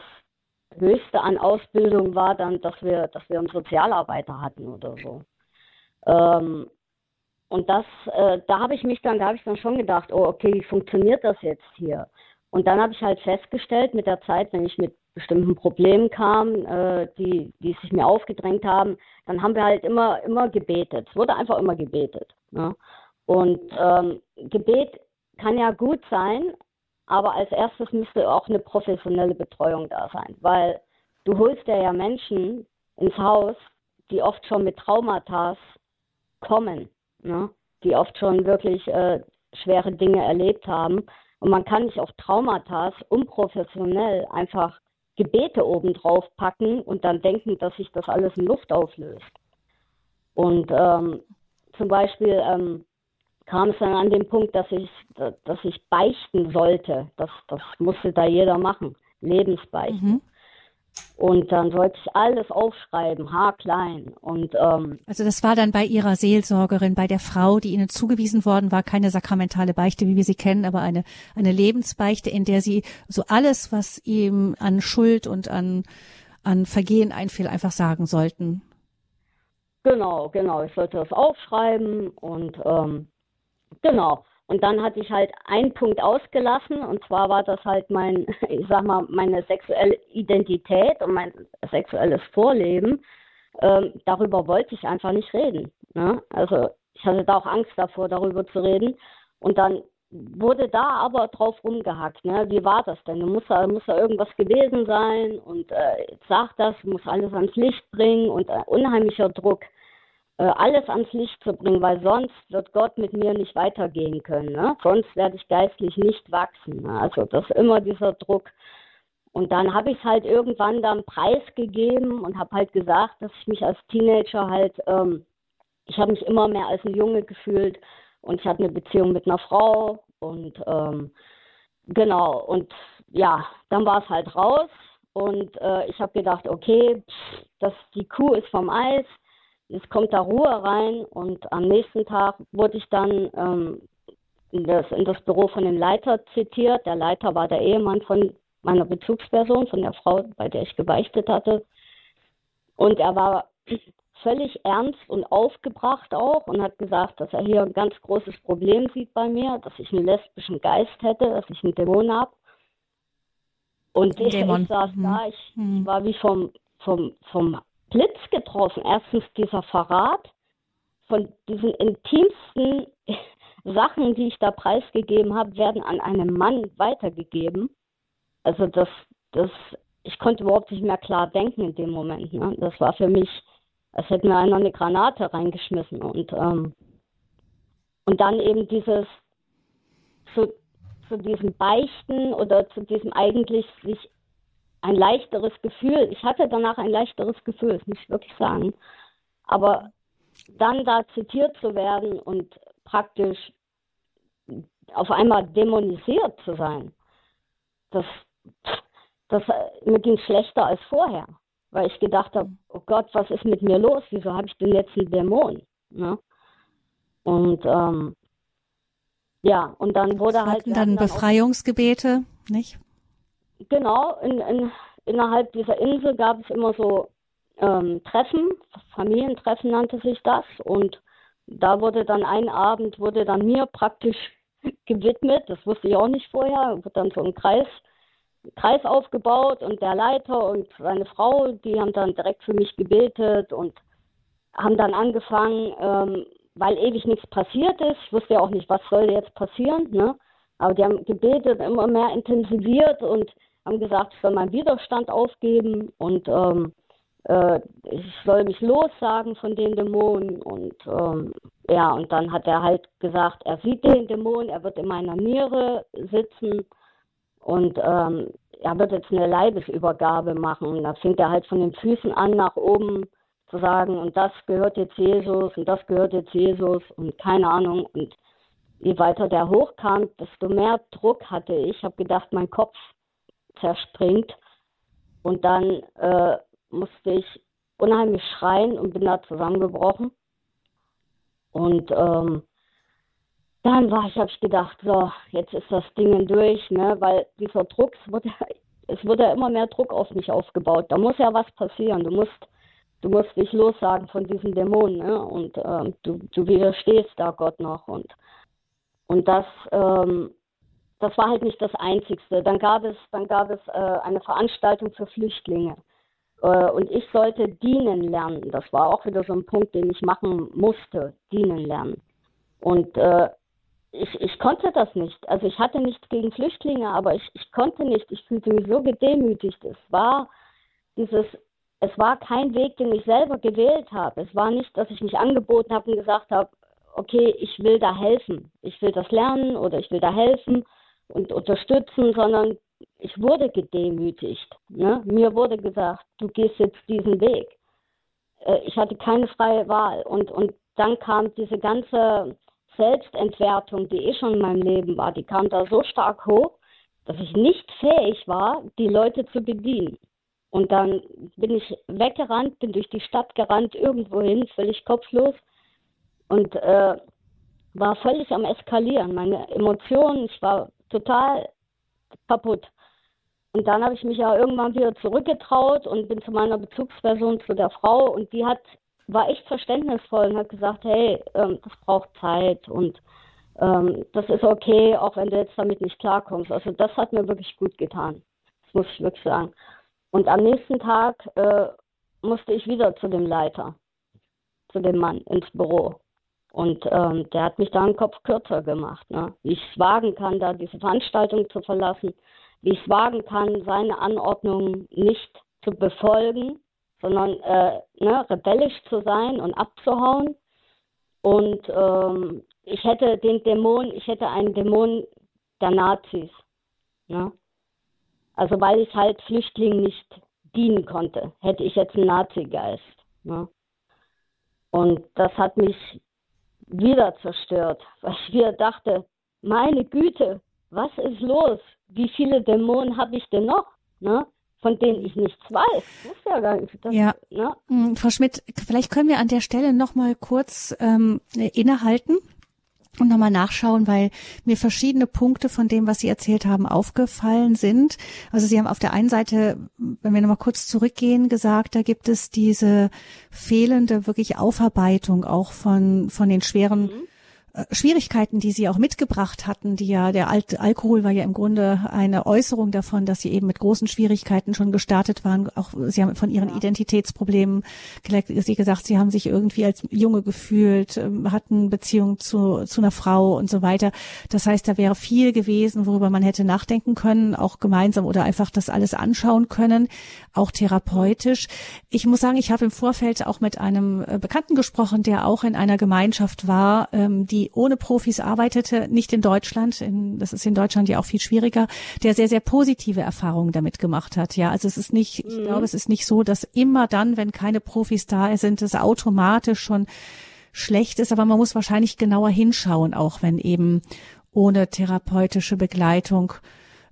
Höchste an Ausbildung war dann, dass wir, dass wir einen Sozialarbeiter hatten oder so. Ähm, und das, äh, da habe ich mich dann, da habe ich dann schon gedacht, oh, okay, wie funktioniert das jetzt hier? Und dann habe ich halt festgestellt mit der Zeit, wenn ich mit bestimmten Problemen kam, äh, die, die sich mir aufgedrängt haben, dann haben wir halt immer, immer gebetet. Es wurde einfach immer gebetet. Ne? Und ähm, Gebet kann ja gut sein, aber als erstes müsste auch eine professionelle Betreuung da sein, weil du holst ja, ja Menschen ins Haus, die oft schon mit Traumata kommen, ne? die oft schon wirklich äh, schwere Dinge erlebt haben. Und man kann nicht auf Traumata unprofessionell einfach Gebete obendrauf packen und dann denken, dass sich das alles in Luft auflöst. Und ähm, zum Beispiel ähm, kam es dann an den Punkt, dass ich, dass ich beichten sollte. Das, das musste da jeder machen. Lebensbeichten. Mhm. Und dann sollte ich alles aufschreiben, haarklein. Und ähm, also das war dann bei Ihrer Seelsorgerin, bei der Frau, die Ihnen zugewiesen worden war, keine sakramentale Beichte, wie wir sie kennen, aber eine eine Lebensbeichte, in der Sie so alles, was ihm an Schuld und an an Vergehen einfiel, einfach sagen sollten. Genau, genau. Ich sollte das aufschreiben und ähm, genau. Und dann hatte ich halt einen Punkt ausgelassen und zwar war das halt mein, ich sag mal, meine sexuelle Identität und mein sexuelles Vorleben. Ähm, darüber wollte ich einfach nicht reden. Ne? Also ich hatte da auch Angst davor, darüber zu reden. Und dann wurde da aber drauf rumgehackt. Ne? Wie war das denn? Du musst da, muss da irgendwas gewesen sein und äh, sag das, muss alles ans Licht bringen und äh, unheimlicher Druck. Äh, alles ans Licht zu bringen, weil sonst wird Gott mit mir nicht weitergehen können. Ne? Sonst werde ich geistlich nicht wachsen. Ne? Also das ist immer dieser Druck. Und dann habe ich halt irgendwann dann Preis gegeben und habe halt gesagt, dass ich mich als Teenager halt, ähm, ich habe mich immer mehr als ein Junge gefühlt und ich hatte eine Beziehung mit einer Frau und ähm, genau und ja, dann war es halt raus und äh, ich habe gedacht, okay, pff, das, die Kuh ist vom Eis, es kommt da Ruhe rein und am nächsten Tag wurde ich dann ähm, in, das, in das Büro von dem Leiter zitiert. Der Leiter war der Ehemann von meiner Bezugsperson, von der Frau, bei der ich gebeichtet hatte. Und er war völlig ernst und aufgebracht auch und hat gesagt, dass er hier ein ganz großes Problem sieht bei mir, dass ich einen lesbischen Geist hätte, dass ich einen Dämon habe. Und ich, ich saß hm. da, ich, ich war wie vom, vom, vom Blitz getroffen. Erstens dieser Verrat von diesen intimsten Sachen, die ich da preisgegeben habe, werden an einen Mann weitergegeben. Also das, das, ich konnte überhaupt nicht mehr klar denken in dem Moment. Ne? Das war für mich, als hätte mir einer eine Granate reingeschmissen und ähm, und dann eben dieses zu, zu diesem Beichten oder zu diesem eigentlich sich ein leichteres Gefühl. Ich hatte danach ein leichteres Gefühl, das muss ich wirklich sagen. Aber dann da zitiert zu werden und praktisch auf einmal dämonisiert zu sein, das, das mir ging schlechter als vorher, weil ich gedacht habe, oh Gott, was ist mit mir los? Wieso habe ich denn jetzt einen Dämon? Ne? Und ähm, ja, und dann wurde halt. Dann, dann Befreiungsgebete, nicht? Genau, in, in, innerhalb dieser Insel gab es immer so ähm, Treffen, Familientreffen nannte sich das. Und da wurde dann ein Abend, wurde dann mir praktisch gewidmet, das wusste ich auch nicht vorher, wurde dann so ein Kreis, Kreis aufgebaut und der Leiter und seine Frau, die haben dann direkt für mich gebetet und haben dann angefangen, ähm, weil ewig nichts passiert ist. Ich wusste ja auch nicht, was soll jetzt passieren, ne? Aber die haben gebetet, immer mehr intensiviert und haben gesagt, ich soll meinen Widerstand aufgeben und ähm, äh, ich soll mich lossagen von den Dämonen. Und ähm, ja, und dann hat er halt gesagt, er sieht den Dämon, er wird in meiner Niere sitzen und ähm, er wird jetzt eine Leibesübergabe machen. Und da fängt er halt von den Füßen an nach oben zu sagen, und das gehört jetzt Jesus und das gehört jetzt Jesus und keine Ahnung. Und je weiter der hochkam, desto mehr Druck hatte ich. Ich habe gedacht, mein Kopf zerspringt. Und dann äh, musste ich unheimlich schreien und bin da zusammengebrochen. Und ähm, dann war ich, habe ich gedacht, so, jetzt ist das Ding durch, ne, weil dieser Druck, es wurde, es wurde ja immer mehr Druck auf mich aufgebaut. Da muss ja was passieren. Du musst, du musst dich lossagen von diesen Dämonen, ne, und ähm, du, du widerstehst da Gott noch und und das ähm, das war halt nicht das Einzigste. Dann gab es, dann gab es äh, eine Veranstaltung für Flüchtlinge. Äh, und ich sollte dienen lernen. Das war auch wieder so ein Punkt, den ich machen musste, dienen lernen. Und äh, ich, ich konnte das nicht. Also ich hatte nichts gegen Flüchtlinge, aber ich, ich konnte nicht. Ich fühlte mich so gedemütigt. Es war dieses, es war kein Weg, den ich selber gewählt habe. Es war nicht, dass ich mich angeboten habe und gesagt habe, okay, ich will da helfen. Ich will das lernen oder ich will da helfen und unterstützen, sondern ich wurde gedemütigt. Ne? Mir wurde gesagt, du gehst jetzt diesen Weg. Äh, ich hatte keine freie Wahl. Und, und dann kam diese ganze Selbstentwertung, die eh schon in meinem Leben war, die kam da so stark hoch, dass ich nicht fähig war, die Leute zu bedienen. Und dann bin ich weggerannt, bin durch die Stadt gerannt, irgendwohin, völlig kopflos und äh, war völlig am Eskalieren. Meine Emotionen, ich war total kaputt. Und dann habe ich mich ja irgendwann wieder zurückgetraut und bin zu meiner Bezugsperson, zu der Frau, und die hat, war echt verständnisvoll und hat gesagt, hey, ähm, das braucht Zeit und ähm, das ist okay, auch wenn du jetzt damit nicht klarkommst. Also das hat mir wirklich gut getan. Das muss ich wirklich sagen. Und am nächsten Tag äh, musste ich wieder zu dem Leiter, zu dem Mann ins Büro. Und ähm, der hat mich da einen Kopf kürzer gemacht, ne? wie ich es wagen kann, da diese Veranstaltung zu verlassen wie ich es wagen kann, seine Anordnungen nicht zu befolgen, sondern äh, ne, rebellisch zu sein und abzuhauen. Und ähm, ich hätte den Dämon, ich hätte einen Dämon der Nazis. Ne? Also weil ich halt Flüchtlingen nicht dienen konnte, hätte ich jetzt einen Nazi-Geist. Ne? Und das hat mich wieder zerstört, weil ich wieder dachte, meine Güte, was ist los? wie viele Dämonen habe ich denn noch, ne? von denen ich nichts weiß. Das ist ja gar nicht. Das, ja. Ne? Hm, Frau Schmidt, vielleicht können wir an der Stelle noch mal kurz ähm, innehalten und nochmal nachschauen, weil mir verschiedene Punkte von dem, was Sie erzählt haben, aufgefallen sind. Also Sie haben auf der einen Seite, wenn wir nochmal kurz zurückgehen, gesagt, da gibt es diese fehlende wirklich Aufarbeitung auch von, von den schweren mhm Schwierigkeiten, die sie auch mitgebracht hatten, die ja, der Al Alkohol war ja im Grunde eine Äußerung davon, dass sie eben mit großen Schwierigkeiten schon gestartet waren. Auch sie haben von ihren ja. Identitätsproblemen, sie gesagt, sie haben sich irgendwie als Junge gefühlt, ähm, hatten Beziehung zu, zu einer Frau und so weiter. Das heißt, da wäre viel gewesen, worüber man hätte nachdenken können, auch gemeinsam oder einfach das alles anschauen können, auch therapeutisch. Ich muss sagen, ich habe im Vorfeld auch mit einem äh, Bekannten gesprochen, der auch in einer Gemeinschaft war, ähm, die ohne Profis arbeitete, nicht in Deutschland, in, das ist in Deutschland ja auch viel schwieriger, der sehr, sehr positive Erfahrungen damit gemacht hat. Ja, also es ist nicht, ich mhm. glaube, es ist nicht so, dass immer dann, wenn keine Profis da sind, es automatisch schon schlecht ist, aber man muss wahrscheinlich genauer hinschauen, auch wenn eben ohne therapeutische Begleitung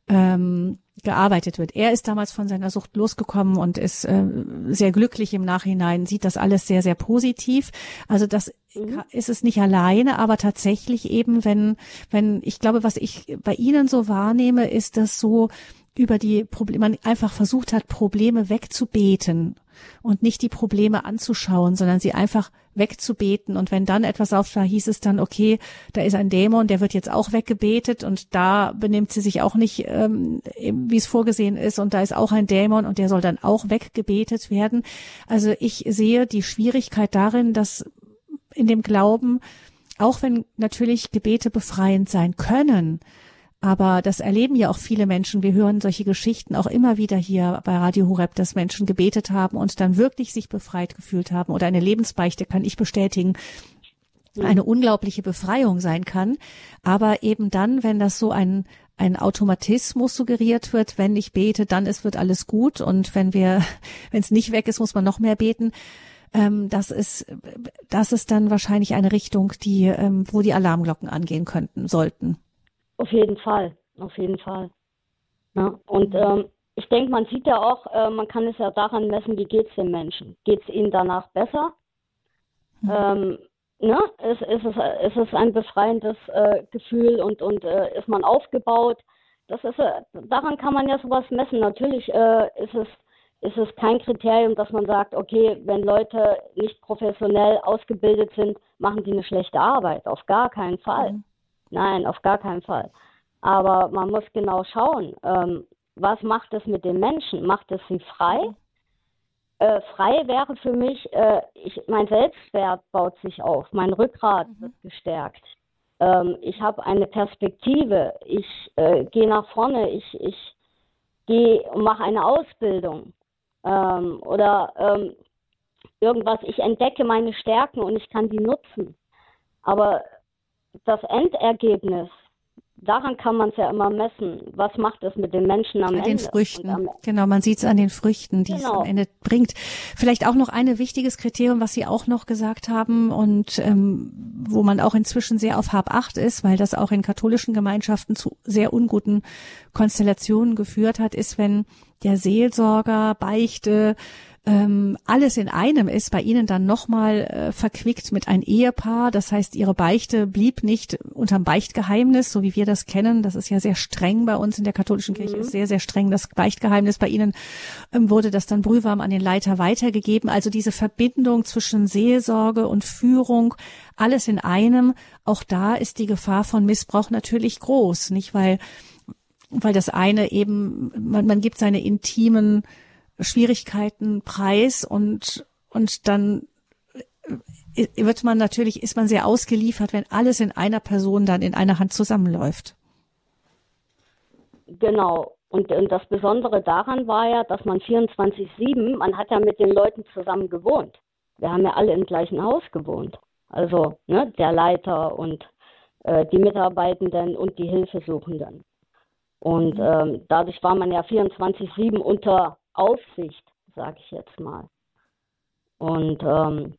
ähm, gearbeitet wird. Er ist damals von seiner Sucht losgekommen und ist äh, sehr glücklich im Nachhinein, sieht das alles sehr, sehr positiv. Also das mhm. ist es nicht alleine, aber tatsächlich eben, wenn, wenn, ich glaube, was ich bei Ihnen so wahrnehme, ist, dass so über die Probleme, man einfach versucht hat, Probleme wegzubeten und nicht die Probleme anzuschauen, sondern sie einfach wegzubeten. Und wenn dann etwas auftaucht, hieß es dann, okay, da ist ein Dämon, der wird jetzt auch weggebetet und da benimmt sie sich auch nicht, ähm, wie es vorgesehen ist. Und da ist auch ein Dämon und der soll dann auch weggebetet werden. Also ich sehe die Schwierigkeit darin, dass in dem Glauben, auch wenn natürlich Gebete befreiend sein können, aber das erleben ja auch viele Menschen. Wir hören solche Geschichten auch immer wieder hier bei Radio Horeb, dass Menschen gebetet haben und dann wirklich sich befreit gefühlt haben. Oder eine Lebensbeichte kann ich bestätigen, eine unglaubliche Befreiung sein kann. Aber eben dann, wenn das so ein, ein Automatismus suggeriert wird, wenn ich bete, dann ist, wird alles gut. Und wenn wir, wenn es nicht weg ist, muss man noch mehr beten. Ähm, das ist, das ist dann wahrscheinlich eine Richtung, die, ähm, wo die Alarmglocken angehen könnten, sollten. Auf jeden Fall, auf jeden Fall. Ja, und ähm, ich denke, man sieht ja auch, äh, man kann es ja daran messen, wie geht es den Menschen. Geht es ihnen danach besser? Mhm. Ähm, ne? ist, ist, es, ist es ein befreiendes äh, Gefühl und, und äh, ist man aufgebaut? Das ist, äh, daran kann man ja sowas messen. Natürlich äh, ist es ist es kein Kriterium, dass man sagt, okay, wenn Leute nicht professionell ausgebildet sind, machen die eine schlechte Arbeit. Auf gar keinen Fall. Mhm. Nein, auf gar keinen Fall. Aber man muss genau schauen, ähm, was macht es mit den Menschen? Macht es sie frei? Äh, frei wäre für mich, äh, ich, mein Selbstwert baut sich auf, mein Rückgrat mhm. wird gestärkt. Ähm, ich habe eine Perspektive, ich äh, gehe nach vorne, ich, ich gehe und mache eine Ausbildung ähm, oder ähm, irgendwas, ich entdecke meine Stärken und ich kann die nutzen. Aber das Endergebnis, daran kann man es ja immer messen. Was macht es mit den Menschen am an Ende? Den Früchten. Am, genau, man sieht es an den Früchten, die genau. es am Ende bringt. Vielleicht auch noch ein wichtiges Kriterium, was Sie auch noch gesagt haben und ähm, wo man auch inzwischen sehr auf Hab acht ist, weil das auch in katholischen Gemeinschaften zu sehr unguten Konstellationen geführt hat, ist, wenn der Seelsorger Beichte ähm, alles in einem ist, bei Ihnen dann nochmal äh, verquickt mit ein Ehepaar. Das heißt, Ihre Beichte blieb nicht unterm Beichtgeheimnis, so wie wir das kennen. Das ist ja sehr streng bei uns in der katholischen Kirche, mhm. ist sehr, sehr streng das Beichtgeheimnis. Bei Ihnen ähm, wurde das dann brühwarm an den Leiter weitergegeben. Also diese Verbindung zwischen Seelsorge und Führung, alles in einem. Auch da ist die Gefahr von Missbrauch natürlich groß, nicht? Weil weil das eine eben, man, man gibt seine intimen Schwierigkeiten preis und, und dann äh, wird man natürlich, ist man sehr ausgeliefert, wenn alles in einer Person dann in einer Hand zusammenläuft. Genau. Und, und das Besondere daran war ja, dass man 24-7, man hat ja mit den Leuten zusammen gewohnt. Wir haben ja alle im gleichen Haus gewohnt. Also ne, der Leiter und äh, die Mitarbeitenden und die Hilfesuchenden. Und mhm. ähm, dadurch war man ja 24-7 unter Aufsicht, sage ich jetzt mal. Und, ähm,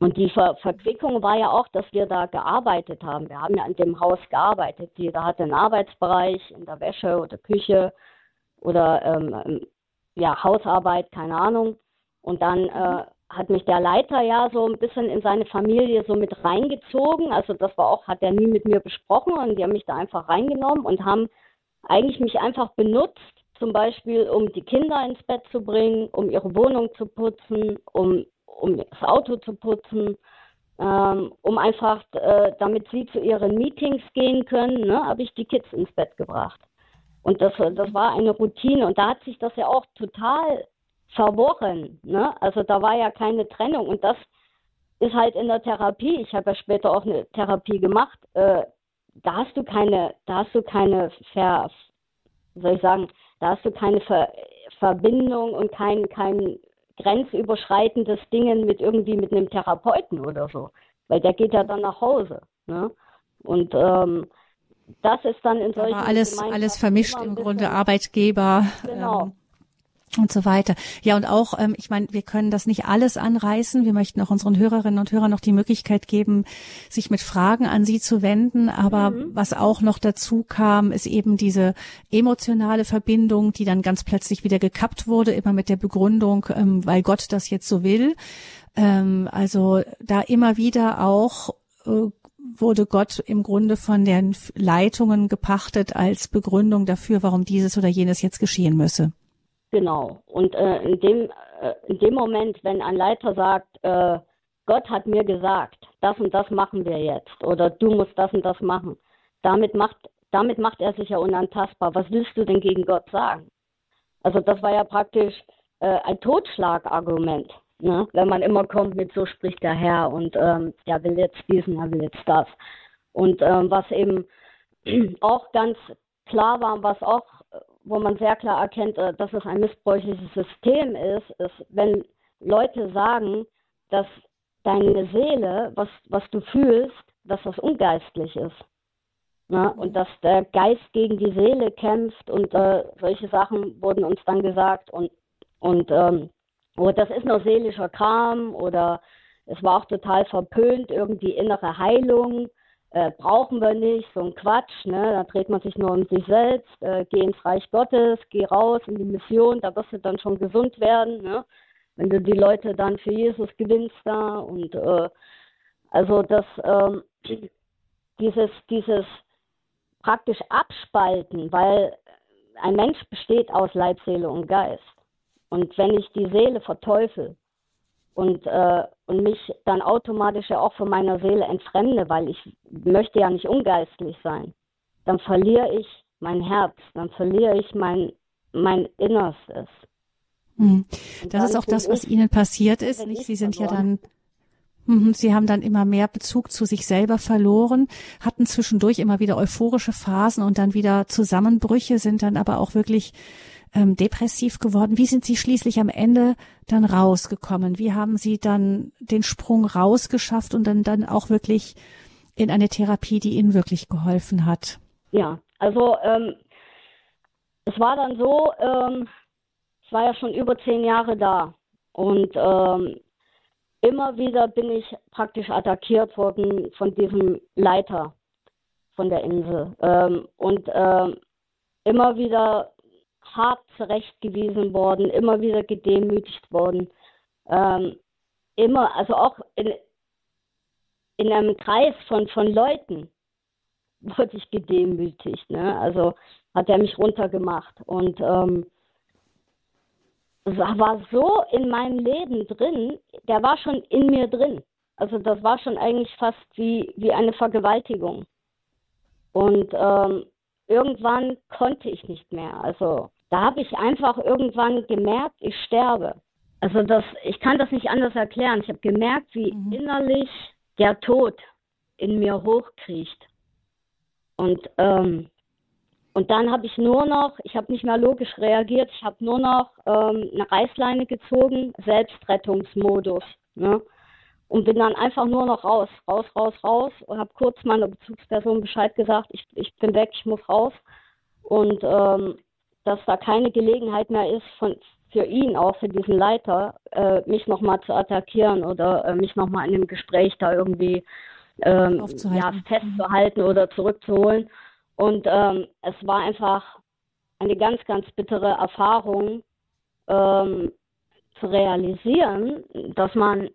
und die Ver Verquickung war ja auch, dass wir da gearbeitet haben. Wir haben ja in dem Haus gearbeitet. Jeder hatte einen Arbeitsbereich in der Wäsche oder Küche oder ähm, ähm, ja, Hausarbeit, keine Ahnung. Und dann äh, hat mich der Leiter ja so ein bisschen in seine Familie so mit reingezogen. Also das war auch, hat er nie mit mir besprochen und die haben mich da einfach reingenommen und haben eigentlich mich einfach benutzt zum Beispiel um die Kinder ins Bett zu bringen, um ihre Wohnung zu putzen, um, um das Auto zu putzen ähm, um einfach, äh, damit sie zu ihren Meetings gehen können, ne, habe ich die Kids ins Bett gebracht. Und das, das war eine Routine und da hat sich das ja auch total verworren. Ne? Also da war ja keine Trennung und das ist halt in der Therapie. Ich habe ja später auch eine Therapie gemacht. Äh, da hast du keine, da hast du keine Ver, soll ich sagen, da hast du keine Ver, Verbindung und kein, kein grenzüberschreitendes Dingen mit irgendwie mit einem Therapeuten oder so. Weil der geht ja dann nach Hause. Ne? Und ähm, das ist dann in solchen. Aber alles, alles vermischt im Grunde Arbeitgeber. Genau. Ähm, und so weiter. Ja, und auch, ähm, ich meine, wir können das nicht alles anreißen. Wir möchten auch unseren Hörerinnen und Hörern noch die Möglichkeit geben, sich mit Fragen an Sie zu wenden. Aber mhm. was auch noch dazu kam, ist eben diese emotionale Verbindung, die dann ganz plötzlich wieder gekappt wurde, immer mit der Begründung, ähm, weil Gott das jetzt so will. Ähm, also da immer wieder auch äh, wurde Gott im Grunde von den Leitungen gepachtet als Begründung dafür, warum dieses oder jenes jetzt geschehen müsse. Genau. Und äh, in, dem, äh, in dem Moment, wenn ein Leiter sagt, äh, Gott hat mir gesagt, das und das machen wir jetzt oder du musst das und das machen, damit macht, damit macht er sich ja unantastbar. Was willst du denn gegen Gott sagen? Also das war ja praktisch äh, ein Totschlagargument, ne? wenn man immer kommt mit so spricht der Herr und ähm, er will jetzt diesen, er will jetzt das. Und ähm, was eben auch ganz klar war, was auch wo man sehr klar erkennt, äh, dass es ein missbräuchliches System ist, ist, wenn Leute sagen, dass deine Seele, was, was du fühlst, dass das ungeistlich ist. Ne? Und dass der Geist gegen die Seele kämpft und äh, solche Sachen wurden uns dann gesagt und, und ähm, oh, das ist nur seelischer Kram oder es war auch total verpönt, irgendwie innere Heilung äh, brauchen wir nicht, so ein Quatsch, ne? Da dreht man sich nur um sich selbst, äh, geh ins Reich Gottes, geh raus in die Mission, da wirst du dann schon gesund werden, ne? Wenn du die Leute dann für Jesus gewinnst da und äh, also das ähm, dieses dieses praktisch abspalten, weil ein Mensch besteht aus Leib, Seele und Geist. Und wenn ich die Seele verteufel, und, äh, und mich dann automatisch ja auch von meiner Seele entfremde, weil ich möchte ja nicht ungeistlich sein, dann verliere ich mein Herz, dann verliere ich mein, mein Innerstes. Hm. Das ist auch das, was Ihnen passiert ist. Nicht? Sie sind verloren. ja dann mhm, Sie haben dann immer mehr Bezug zu sich selber verloren, hatten zwischendurch immer wieder euphorische Phasen und dann wieder Zusammenbrüche, sind dann aber auch wirklich ähm, depressiv geworden. Wie sind Sie schließlich am Ende dann rausgekommen? Wie haben Sie dann den Sprung rausgeschafft und dann, dann auch wirklich in eine Therapie, die Ihnen wirklich geholfen hat? Ja, also ähm, es war dann so, ähm, ich war ja schon über zehn Jahre da und ähm, immer wieder bin ich praktisch attackiert worden von diesem Leiter von der Insel ähm, und ähm, immer wieder hart zurechtgewiesen worden, immer wieder gedemütigt worden. Ähm, immer, also auch in, in einem Kreis von, von Leuten wurde ich gedemütigt. Ne? Also hat er mich runtergemacht. Und ähm, war so in meinem Leben drin, der war schon in mir drin. Also das war schon eigentlich fast wie, wie eine Vergewaltigung. Und ähm, irgendwann konnte ich nicht mehr. Also da habe ich einfach irgendwann gemerkt, ich sterbe. Also das, ich kann das nicht anders erklären. Ich habe gemerkt, wie mhm. innerlich der Tod in mir hochkriecht. Und ähm, und dann habe ich nur noch, ich habe nicht mehr logisch reagiert, ich habe nur noch ähm, eine Reißleine gezogen, Selbstrettungsmodus. Ne? Und bin dann einfach nur noch raus, raus, raus, raus und habe kurz meiner Bezugsperson Bescheid gesagt, ich, ich bin weg, ich muss raus. Und ähm, dass da keine Gelegenheit mehr ist von, für ihn, auch für diesen Leiter, äh, mich nochmal zu attackieren oder äh, mich nochmal in dem Gespräch da irgendwie ähm, ja, festzuhalten oder zurückzuholen. Und ähm, es war einfach eine ganz, ganz bittere Erfahrung ähm, zu realisieren, dass man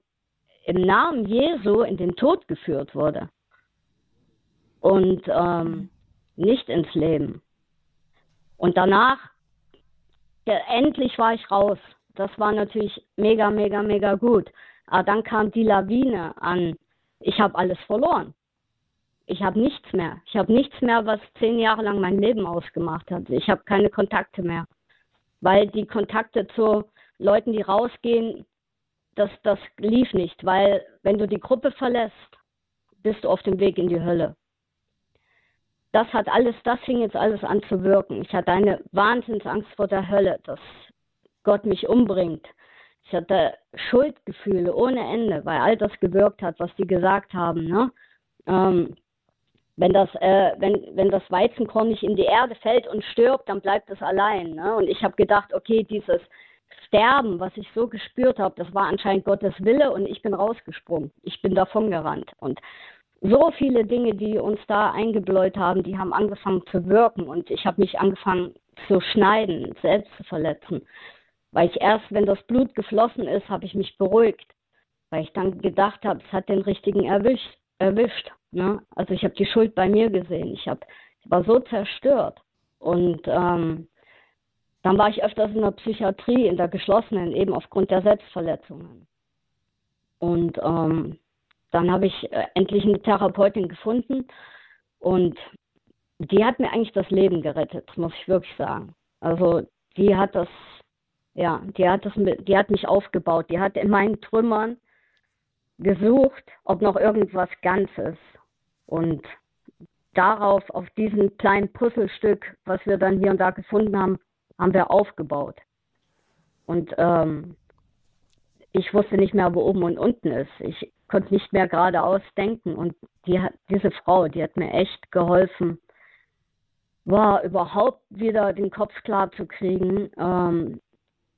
im Namen Jesu in den Tod geführt wurde und ähm, nicht ins Leben. Und danach, ja, endlich war ich raus. Das war natürlich mega, mega, mega gut. Aber dann kam die Lawine an ich habe alles verloren. Ich habe nichts mehr. Ich habe nichts mehr, was zehn Jahre lang mein Leben ausgemacht hat. Ich habe keine Kontakte mehr. Weil die Kontakte zu Leuten, die rausgehen, das, das lief nicht. Weil wenn du die Gruppe verlässt, bist du auf dem Weg in die Hölle. Das hat alles, das fing jetzt alles an zu wirken. Ich hatte eine Wahnsinnsangst vor der Hölle, dass Gott mich umbringt. Ich hatte Schuldgefühle ohne Ende, weil all das gewirkt hat, was die gesagt haben. Ne? Ähm, wenn das, äh, wenn, wenn das Weizenkorn nicht in die Erde fällt und stirbt, dann bleibt es allein. Ne? Und ich habe gedacht, okay, dieses Sterben, was ich so gespürt habe, das war anscheinend Gottes Wille und ich bin rausgesprungen. Ich bin davon gerannt. Und so viele Dinge, die uns da eingebläut haben, die haben angefangen zu wirken und ich habe mich angefangen zu schneiden, selbst zu verletzen. Weil ich erst, wenn das Blut geflossen ist, habe ich mich beruhigt. Weil ich dann gedacht habe, es hat den richtigen erwischt. erwischt ne? Also ich habe die Schuld bei mir gesehen. Ich, hab, ich war so zerstört. Und ähm, dann war ich öfters in der Psychiatrie, in der geschlossenen, eben aufgrund der Selbstverletzungen. Und ähm, dann habe ich äh, endlich eine Therapeutin gefunden und die hat mir eigentlich das Leben gerettet, muss ich wirklich sagen. Also die hat das, ja, die hat das, die hat mich aufgebaut. Die hat in meinen Trümmern gesucht, ob noch irgendwas ganz ist. Und darauf, auf diesem kleinen Puzzlestück, was wir dann hier und da gefunden haben, haben wir aufgebaut. Und ähm, ich wusste nicht mehr, wo oben und unten ist. Ich konnte nicht mehr geradeaus denken. Und die diese Frau, die hat mir echt geholfen, war überhaupt wieder den Kopf klar zu kriegen, ähm,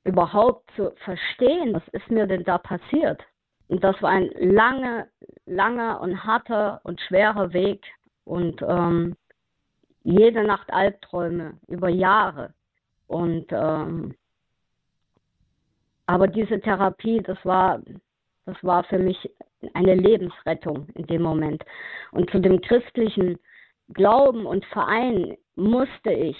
überhaupt zu verstehen, was ist mir denn da passiert. Und das war ein langer, langer und harter und schwerer Weg und ähm, jede Nacht Albträume über Jahre. Und ähm, aber diese Therapie, das war, das war für mich eine Lebensrettung in dem Moment. Und zu dem christlichen Glauben und Verein musste ich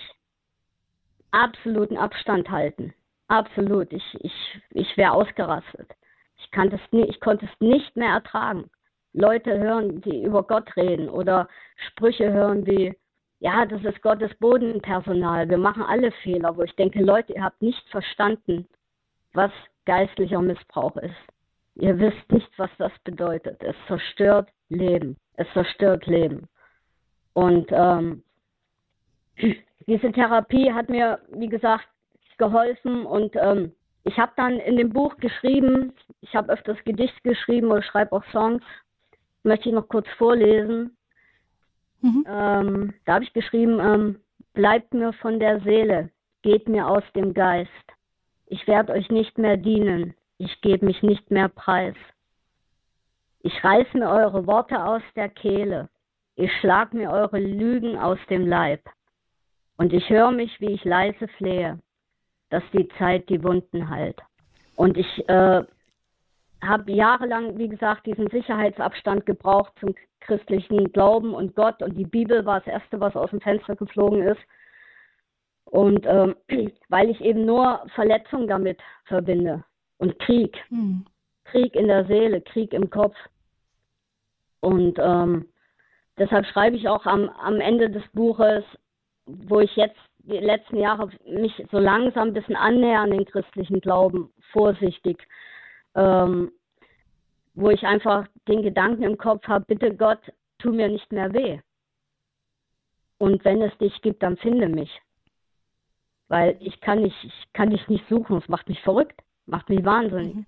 absoluten Abstand halten. Absolut. Ich, ich, ich wäre ausgerastet. Ich, ich konnte es nicht mehr ertragen. Leute hören, die über Gott reden oder Sprüche hören wie, ja, das ist Gottes Bodenpersonal, wir machen alle Fehler, wo ich denke, Leute, ihr habt nicht verstanden, was geistlicher Missbrauch ist. Ihr wisst nicht, was das bedeutet. Es zerstört Leben. Es zerstört Leben. Und ähm, diese Therapie hat mir, wie gesagt, geholfen. Und ähm, ich habe dann in dem Buch geschrieben, ich habe öfters Gedicht geschrieben oder schreibe auch Songs. Möchte ich noch kurz vorlesen. Mhm. Ähm, da habe ich geschrieben, ähm, bleibt mir von der Seele, geht mir aus dem Geist. Ich werde euch nicht mehr dienen, ich gebe mich nicht mehr preis. Ich reiß mir eure Worte aus der Kehle, ich schlag mir eure Lügen aus dem Leib. Und ich höre mich, wie ich leise flehe, dass die Zeit die Wunden heilt. Und ich äh, habe jahrelang, wie gesagt, diesen Sicherheitsabstand gebraucht zum christlichen Glauben und Gott. Und die Bibel war das Erste, was aus dem Fenster geflogen ist. Und ähm, weil ich eben nur Verletzung damit verbinde und Krieg. Hm. Krieg in der Seele, Krieg im Kopf. Und ähm, deshalb schreibe ich auch am, am Ende des Buches, wo ich jetzt die letzten Jahre mich so langsam ein bisschen annäher an den christlichen Glauben, vorsichtig, ähm, wo ich einfach den Gedanken im Kopf habe, bitte Gott, tu mir nicht mehr weh. Und wenn es dich gibt, dann finde mich. Weil ich kann nicht, ich kann dich nicht suchen, es macht mich verrückt. Macht mich wahnsinnig. Mhm.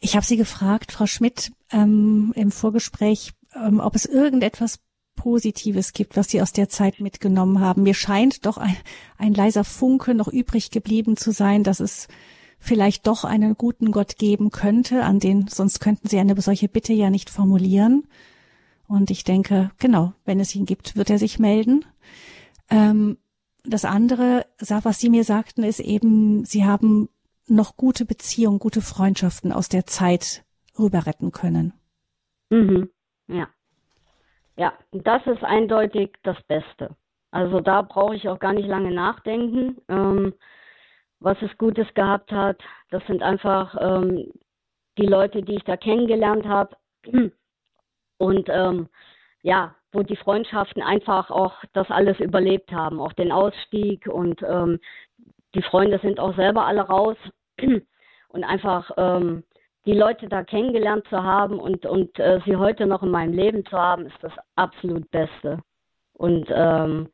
Ich habe Sie gefragt, Frau Schmidt, ähm, im Vorgespräch, ähm, ob es irgendetwas Positives gibt, was Sie aus der Zeit mitgenommen haben. Mir scheint doch ein, ein leiser Funke noch übrig geblieben zu sein, dass es vielleicht doch einen guten Gott geben könnte, an den, sonst könnten Sie eine solche Bitte ja nicht formulieren. Und ich denke, genau, wenn es ihn gibt, wird er sich melden. Ähm, das andere, was Sie mir sagten, ist eben, Sie haben noch gute Beziehungen, gute Freundschaften aus der Zeit rüber retten können. Mhm. Ja. Ja, das ist eindeutig das Beste. Also da brauche ich auch gar nicht lange nachdenken, ähm, was es Gutes gehabt hat. Das sind einfach ähm, die Leute, die ich da kennengelernt habe. Und ähm, ja, wo die Freundschaften einfach auch das alles überlebt haben, auch den Ausstieg und ähm, die Freunde sind auch selber alle raus und einfach ähm, die Leute da kennengelernt zu haben und, und äh, sie heute noch in meinem Leben zu haben, ist das absolut Beste. Und ähm,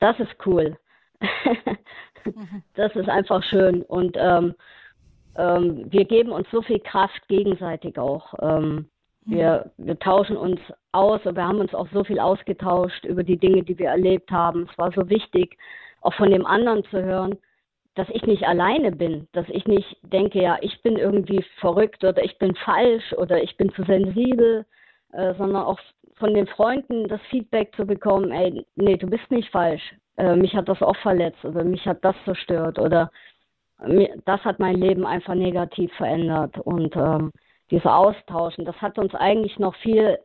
das ist cool. das ist einfach schön. Und ähm, ähm, wir geben uns so viel Kraft gegenseitig auch. Ähm, wir, wir tauschen uns aus und wir haben uns auch so viel ausgetauscht über die Dinge, die wir erlebt haben. Es war so wichtig, auch von dem anderen zu hören, dass ich nicht alleine bin, dass ich nicht denke, ja, ich bin irgendwie verrückt oder ich bin falsch oder ich bin zu sensibel, äh, sondern auch von den Freunden das Feedback zu bekommen, ey, nee, du bist nicht falsch. Äh, mich hat das auch verletzt oder mich hat das zerstört oder mir, das hat mein Leben einfach negativ verändert. Und ähm, dieser Austauschen, das hat uns eigentlich noch viel,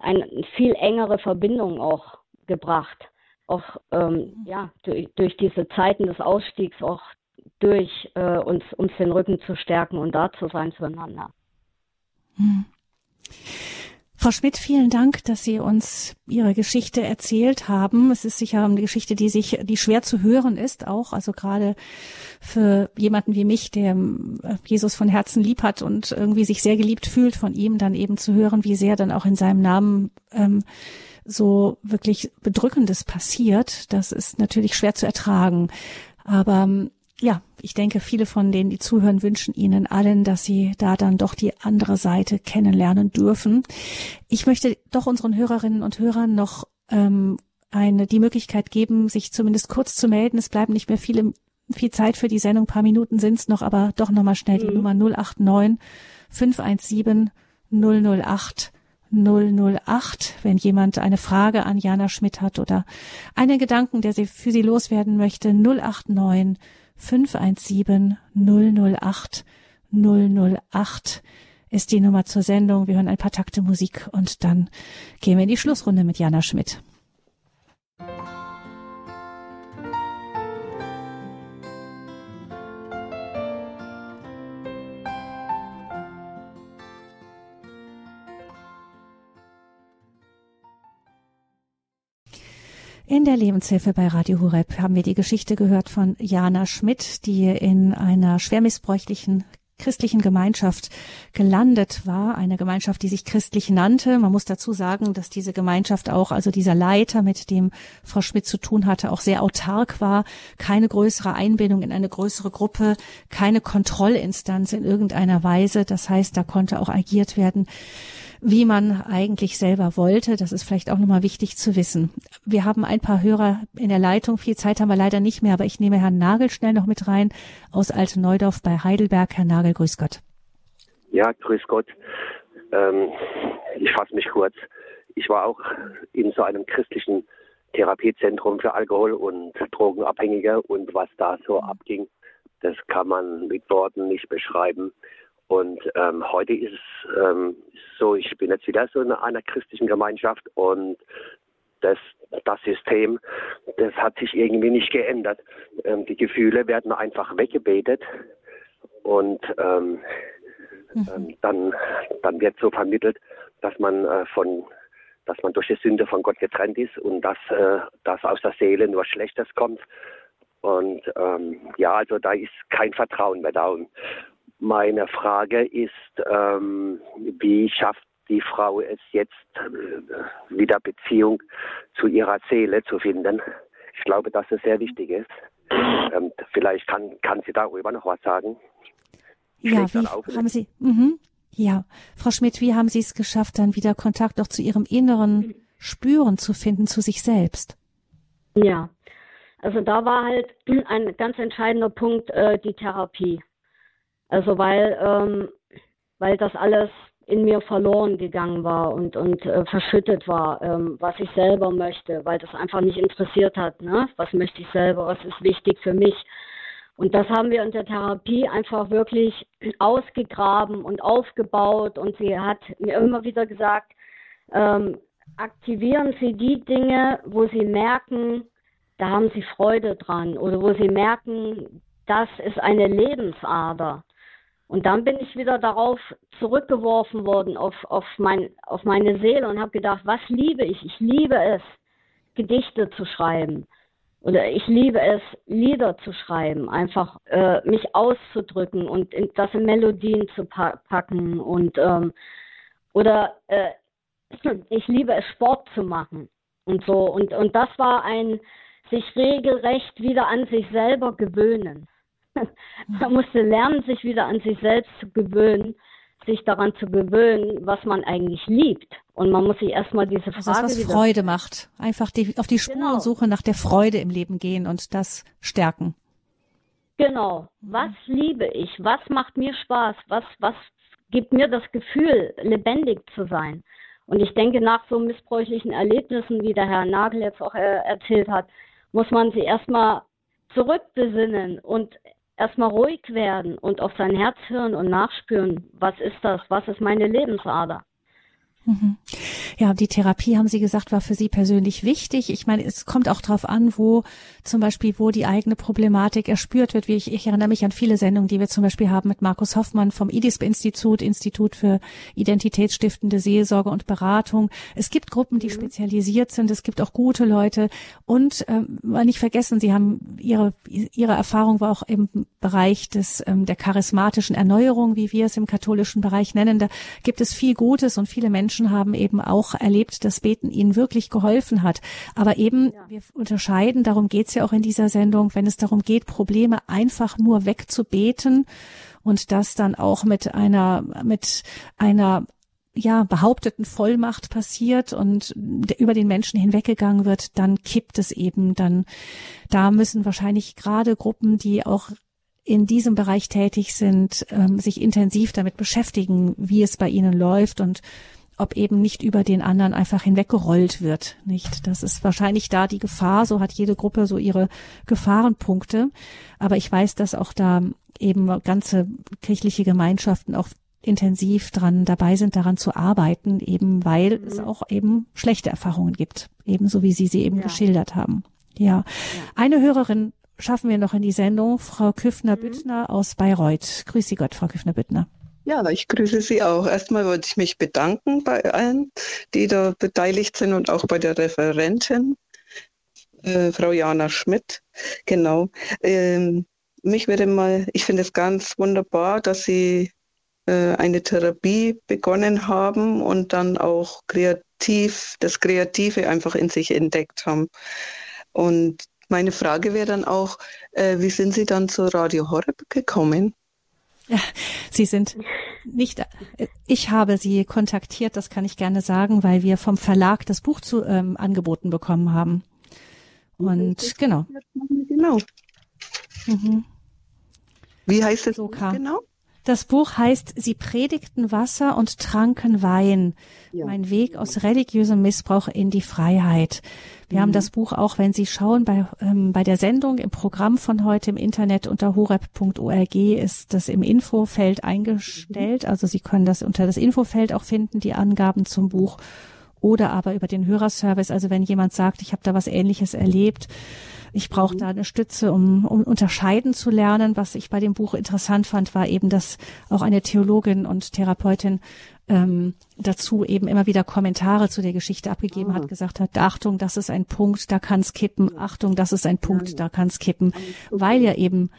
eine viel engere Verbindung auch gebracht auch ähm, ja, durch, durch, diese Zeiten des Ausstiegs auch durch äh, uns, uns den Rücken zu stärken und da zu sein zueinander. Hm. Frau Schmidt, vielen Dank, dass Sie uns Ihre Geschichte erzählt haben. Es ist sicher eine Geschichte, die sich, die schwer zu hören ist, auch, also gerade für jemanden wie mich, der äh, Jesus von Herzen lieb hat und irgendwie sich sehr geliebt fühlt von ihm, dann eben zu hören, wie sehr dann auch in seinem Namen ähm, so wirklich Bedrückendes passiert, das ist natürlich schwer zu ertragen. Aber ähm, ja, ich denke, viele von denen, die zuhören, wünschen Ihnen allen, dass Sie da dann doch die andere Seite kennenlernen dürfen. Ich möchte doch unseren Hörerinnen und Hörern noch ähm, eine die Möglichkeit geben, sich zumindest kurz zu melden. Es bleiben nicht mehr viele viel Zeit für die Sendung, ein paar Minuten sind es noch, aber doch nochmal schnell die mhm. Nummer 089 517 008 008, wenn jemand eine Frage an Jana Schmidt hat oder einen Gedanken, der sie für sie loswerden möchte, 089 517 008 008 ist die Nummer zur Sendung. Wir hören ein paar Takte Musik und dann gehen wir in die Schlussrunde mit Jana Schmidt. In der Lebenshilfe bei Radio Hureb haben wir die Geschichte gehört von Jana Schmidt, die in einer schwer missbräuchlichen christlichen Gemeinschaft gelandet war, eine Gemeinschaft, die sich christlich nannte. Man muss dazu sagen, dass diese Gemeinschaft auch, also dieser Leiter, mit dem Frau Schmidt zu tun hatte, auch sehr autark war, keine größere Einbindung in eine größere Gruppe, keine Kontrollinstanz in irgendeiner Weise. Das heißt, da konnte auch agiert werden, wie man eigentlich selber wollte. Das ist vielleicht auch nochmal wichtig zu wissen. Wir haben ein paar Hörer in der Leitung. Viel Zeit haben wir leider nicht mehr, aber ich nehme Herrn Nagel schnell noch mit rein aus Alteneudorf bei Heidelberg. Herr Nagel, grüß Gott. Ja, grüß Gott. Ähm, ich fasse mich kurz. Ich war auch in so einem christlichen Therapiezentrum für Alkohol- und Drogenabhängige und was da so abging, das kann man mit Worten nicht beschreiben. Und ähm, heute ist es ähm, so, ich bin jetzt wieder so in einer christlichen Gemeinschaft und das, das System, das hat sich irgendwie nicht geändert. Ähm, die Gefühle werden einfach weggebetet und ähm, mhm. Ähm, dann, dann wird so vermittelt, dass man äh, von dass man durch die Sünde von Gott getrennt ist und dass, äh, dass aus der Seele nur Schlechtes kommt. Und ähm, ja, also da ist kein Vertrauen mehr da. Und, meine Frage ist, ähm, wie schafft die Frau es jetzt, äh, wieder Beziehung zu ihrer Seele zu finden? Ich glaube, dass es sehr wichtig ist. Ähm, vielleicht kann, kann sie darüber noch was sagen. Ja, wie haben Sie, mhm. ja, Frau Schmidt, wie haben Sie es geschafft, dann wieder Kontakt auch zu Ihrem inneren Spüren zu finden, zu sich selbst? Ja, also da war halt ein ganz entscheidender Punkt äh, die Therapie. Also weil, ähm, weil das alles in mir verloren gegangen war und, und äh, verschüttet war, ähm, was ich selber möchte, weil das einfach nicht interessiert hat. Ne? Was möchte ich selber, was ist wichtig für mich? Und das haben wir in der Therapie einfach wirklich ausgegraben und aufgebaut. Und sie hat mir immer wieder gesagt, ähm, aktivieren Sie die Dinge, wo Sie merken, da haben Sie Freude dran oder wo Sie merken, das ist eine Lebensader. Und dann bin ich wieder darauf zurückgeworfen worden, auf, auf, mein, auf meine Seele und habe gedacht, was liebe ich? Ich liebe es, Gedichte zu schreiben. Oder ich liebe es, Lieder zu schreiben, einfach äh, mich auszudrücken und in, das in Melodien zu pa packen. Und ähm, oder äh, ich liebe es, Sport zu machen und so. Und, und das war ein sich regelrecht wieder an sich selber gewöhnen. man musste lernen, sich wieder an sich selbst zu gewöhnen, sich daran zu gewöhnen, was man eigentlich liebt. Und man muss sich erstmal diese Frage. Also das, was Freude macht. Einfach die, auf die Spurensuche genau. nach der Freude im Leben gehen und das stärken. Genau. Was liebe ich? Was macht mir Spaß? Was, was gibt mir das Gefühl, lebendig zu sein? Und ich denke, nach so missbräuchlichen Erlebnissen, wie der Herr Nagel jetzt auch äh, erzählt hat, muss man sich erstmal zurückbesinnen und erstmal ruhig werden und auf sein Herz hören und nachspüren, was ist das, was ist meine Lebensader. Mhm. Ja, die Therapie, haben Sie gesagt, war für Sie persönlich wichtig. Ich meine, es kommt auch darauf an, wo zum Beispiel, wo die eigene Problematik erspürt wird. Wie ich, ich erinnere mich an viele Sendungen, die wir zum Beispiel haben mit Markus Hoffmann vom IDISP-Institut, Institut für identitätsstiftende Seelsorge und Beratung. Es gibt Gruppen, die mhm. spezialisiert sind. Es gibt auch gute Leute. Und ähm, nicht vergessen, Sie haben Ihre, Ihre Erfahrung war auch im Bereich des, ähm, der charismatischen Erneuerung, wie wir es im katholischen Bereich nennen. Da gibt es viel Gutes und viele Menschen haben eben auch auch erlebt, dass Beten ihnen wirklich geholfen hat. Aber eben, ja. wir unterscheiden, darum geht's ja auch in dieser Sendung, wenn es darum geht, Probleme einfach nur wegzubeten und das dann auch mit einer, mit einer ja, behaupteten Vollmacht passiert und über den Menschen hinweggegangen wird, dann kippt es eben, dann, da müssen wahrscheinlich gerade Gruppen, die auch in diesem Bereich tätig sind, ähm, sich intensiv damit beschäftigen, wie es bei ihnen läuft und ob eben nicht über den anderen einfach hinweggerollt wird, nicht? Das ist wahrscheinlich da die Gefahr. So hat jede Gruppe so ihre Gefahrenpunkte. Aber ich weiß, dass auch da eben ganze kirchliche Gemeinschaften auch intensiv dran dabei sind, daran zu arbeiten, eben weil mhm. es auch eben schlechte Erfahrungen gibt, ebenso wie Sie sie eben ja. geschildert haben. Ja. ja. Eine Hörerin schaffen wir noch in die Sendung, Frau Küffner-Büttner mhm. aus Bayreuth. Grüß Sie Gott, Frau Küffner-Büttner. Ja, ich grüße Sie auch. Erstmal wollte ich mich bedanken bei allen, die da beteiligt sind und auch bei der Referentin, äh, Frau Jana Schmidt. Genau. Ähm, mich würde mal, ich finde es ganz wunderbar, dass Sie äh, eine Therapie begonnen haben und dann auch kreativ, das Kreative einfach in sich entdeckt haben. Und meine Frage wäre dann auch, äh, wie sind Sie dann zu Radio Horeb gekommen? Sie sind nicht, ich habe Sie kontaktiert, das kann ich gerne sagen, weil wir vom Verlag das Buch zu ähm, angeboten bekommen haben. Und genau. Genau. Mhm. Wie heißt es so genau? Das Buch heißt Sie predigten Wasser und tranken Wein. Ja. Mein Weg aus religiösem Missbrauch in die Freiheit. Wir mhm. haben das Buch auch, wenn Sie schauen, bei, ähm, bei der Sendung im Programm von heute im Internet unter horeb.org ist das im Infofeld eingestellt. Mhm. Also Sie können das unter das Infofeld auch finden, die Angaben zum Buch oder aber über den Hörerservice. Also wenn jemand sagt, ich habe da was Ähnliches erlebt, ich brauche mhm. da eine Stütze, um, um unterscheiden zu lernen. Was ich bei dem Buch interessant fand, war eben, dass auch eine Theologin und Therapeutin ähm, dazu eben immer wieder Kommentare zu der Geschichte abgegeben hat, ah. gesagt hat, Achtung, das ist ein Punkt, da kann's kippen, Achtung, das ist ein Punkt, da kann's kippen, weil ja eben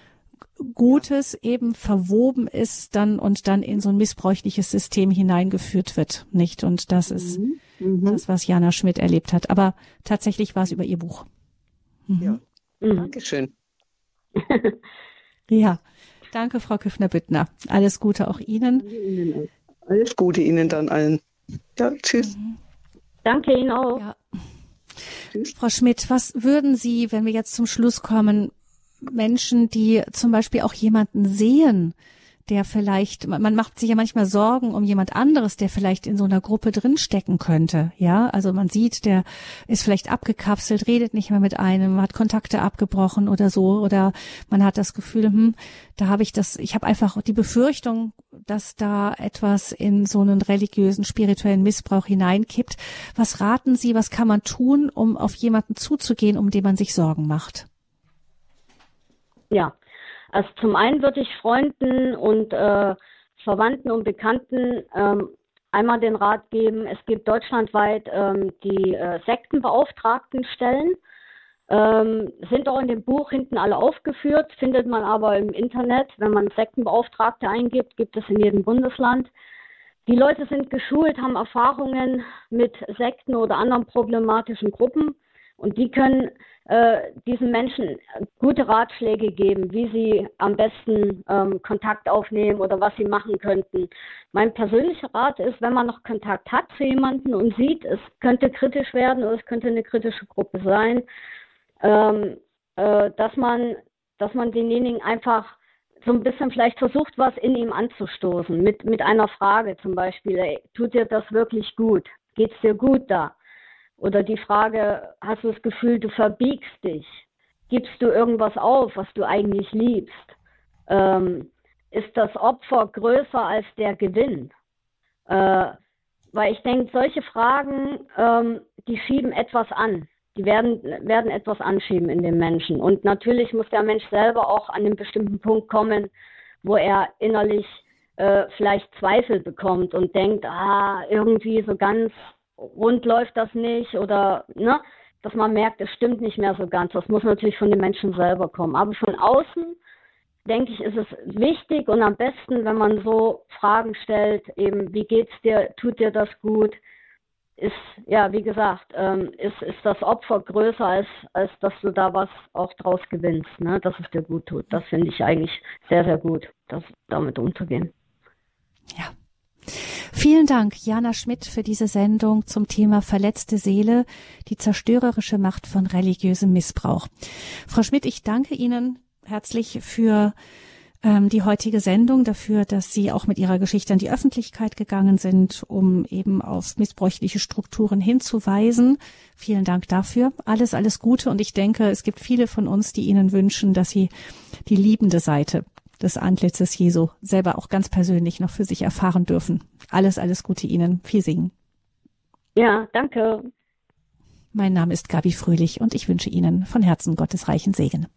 Gutes eben verwoben ist dann und dann in so ein missbräuchliches System hineingeführt wird, nicht? Und das ist mhm. mhm. das, was Jana Schmidt erlebt hat. Aber tatsächlich war es über ihr Buch. Mhm. Ja, mhm. Dankeschön. ja, danke, Frau Küffner-Büttner. Alles Gute auch Ihnen. Ihnen alles Gute Ihnen dann allen. Ja, tschüss. Mhm. Danke Ihnen auch. Ja. Frau Schmidt, was würden Sie, wenn wir jetzt zum Schluss kommen, Menschen, die zum Beispiel auch jemanden sehen, der vielleicht, man macht sich ja manchmal Sorgen um jemand anderes, der vielleicht in so einer Gruppe drinstecken könnte. Ja, also man sieht, der ist vielleicht abgekapselt, redet nicht mehr mit einem, hat Kontakte abgebrochen oder so, oder man hat das Gefühl, hm, da habe ich das, ich habe einfach die Befürchtung, dass da etwas in so einen religiösen, spirituellen Missbrauch hineinkippt. Was raten Sie, was kann man tun, um auf jemanden zuzugehen, um den man sich Sorgen macht? Ja, Also zum einen würde ich Freunden und äh, Verwandten und Bekannten ähm, einmal den Rat geben, es gibt deutschlandweit ähm, die äh, Sektenbeauftragtenstellen. Ähm, sind auch in dem Buch hinten alle aufgeführt, findet man aber im Internet. Wenn man Sektenbeauftragte eingibt, gibt es in jedem Bundesland. Die Leute sind geschult, haben Erfahrungen mit Sekten oder anderen problematischen Gruppen und die können äh, diesen Menschen gute Ratschläge geben, wie sie am besten ähm, Kontakt aufnehmen oder was sie machen könnten. Mein persönlicher Rat ist, wenn man noch Kontakt hat zu jemandem und sieht, es könnte kritisch werden oder es könnte eine kritische Gruppe sein, ähm, äh, dass man, dass man denjenigen einfach so ein bisschen vielleicht versucht, was in ihm anzustoßen, mit, mit einer Frage zum Beispiel, ey, tut dir das wirklich gut? Geht's dir gut da? Oder die Frage, hast du das Gefühl, du verbiegst dich? Gibst du irgendwas auf, was du eigentlich liebst? Ähm, ist das Opfer größer als der Gewinn? Äh, weil ich denke, solche Fragen, ähm, die schieben etwas an. Die werden, werden etwas anschieben in den Menschen. Und natürlich muss der Mensch selber auch an einen bestimmten Punkt kommen, wo er innerlich äh, vielleicht Zweifel bekommt und denkt, ah, irgendwie so ganz rund läuft das nicht oder ne, dass man merkt, es stimmt nicht mehr so ganz. Das muss natürlich von den Menschen selber kommen. Aber von außen, denke ich, ist es wichtig und am besten, wenn man so Fragen stellt, eben, wie geht's dir, tut dir das gut? Ist, ja, wie gesagt, ähm, ist, ist das Opfer größer, als, als dass du da was auch draus gewinnst, ne? dass es dir gut tut. Das finde ich eigentlich sehr, sehr gut, das, damit umzugehen. Ja, Vielen Dank, Jana Schmidt, für diese Sendung zum Thema verletzte Seele, die zerstörerische Macht von religiösem Missbrauch. Frau Schmidt, ich danke Ihnen herzlich für ähm, die heutige Sendung, dafür, dass Sie auch mit Ihrer Geschichte an die Öffentlichkeit gegangen sind, um eben auf missbräuchliche Strukturen hinzuweisen. Vielen Dank dafür. Alles, alles Gute. Und ich denke, es gibt viele von uns, die Ihnen wünschen, dass Sie die liebende Seite des Antlitzes Jesu selber auch ganz persönlich noch für sich erfahren dürfen. Alles, alles Gute Ihnen. Viel Segen. Ja, danke. Mein Name ist Gabi Fröhlich und ich wünsche Ihnen von Herzen Gottes reichen Segen.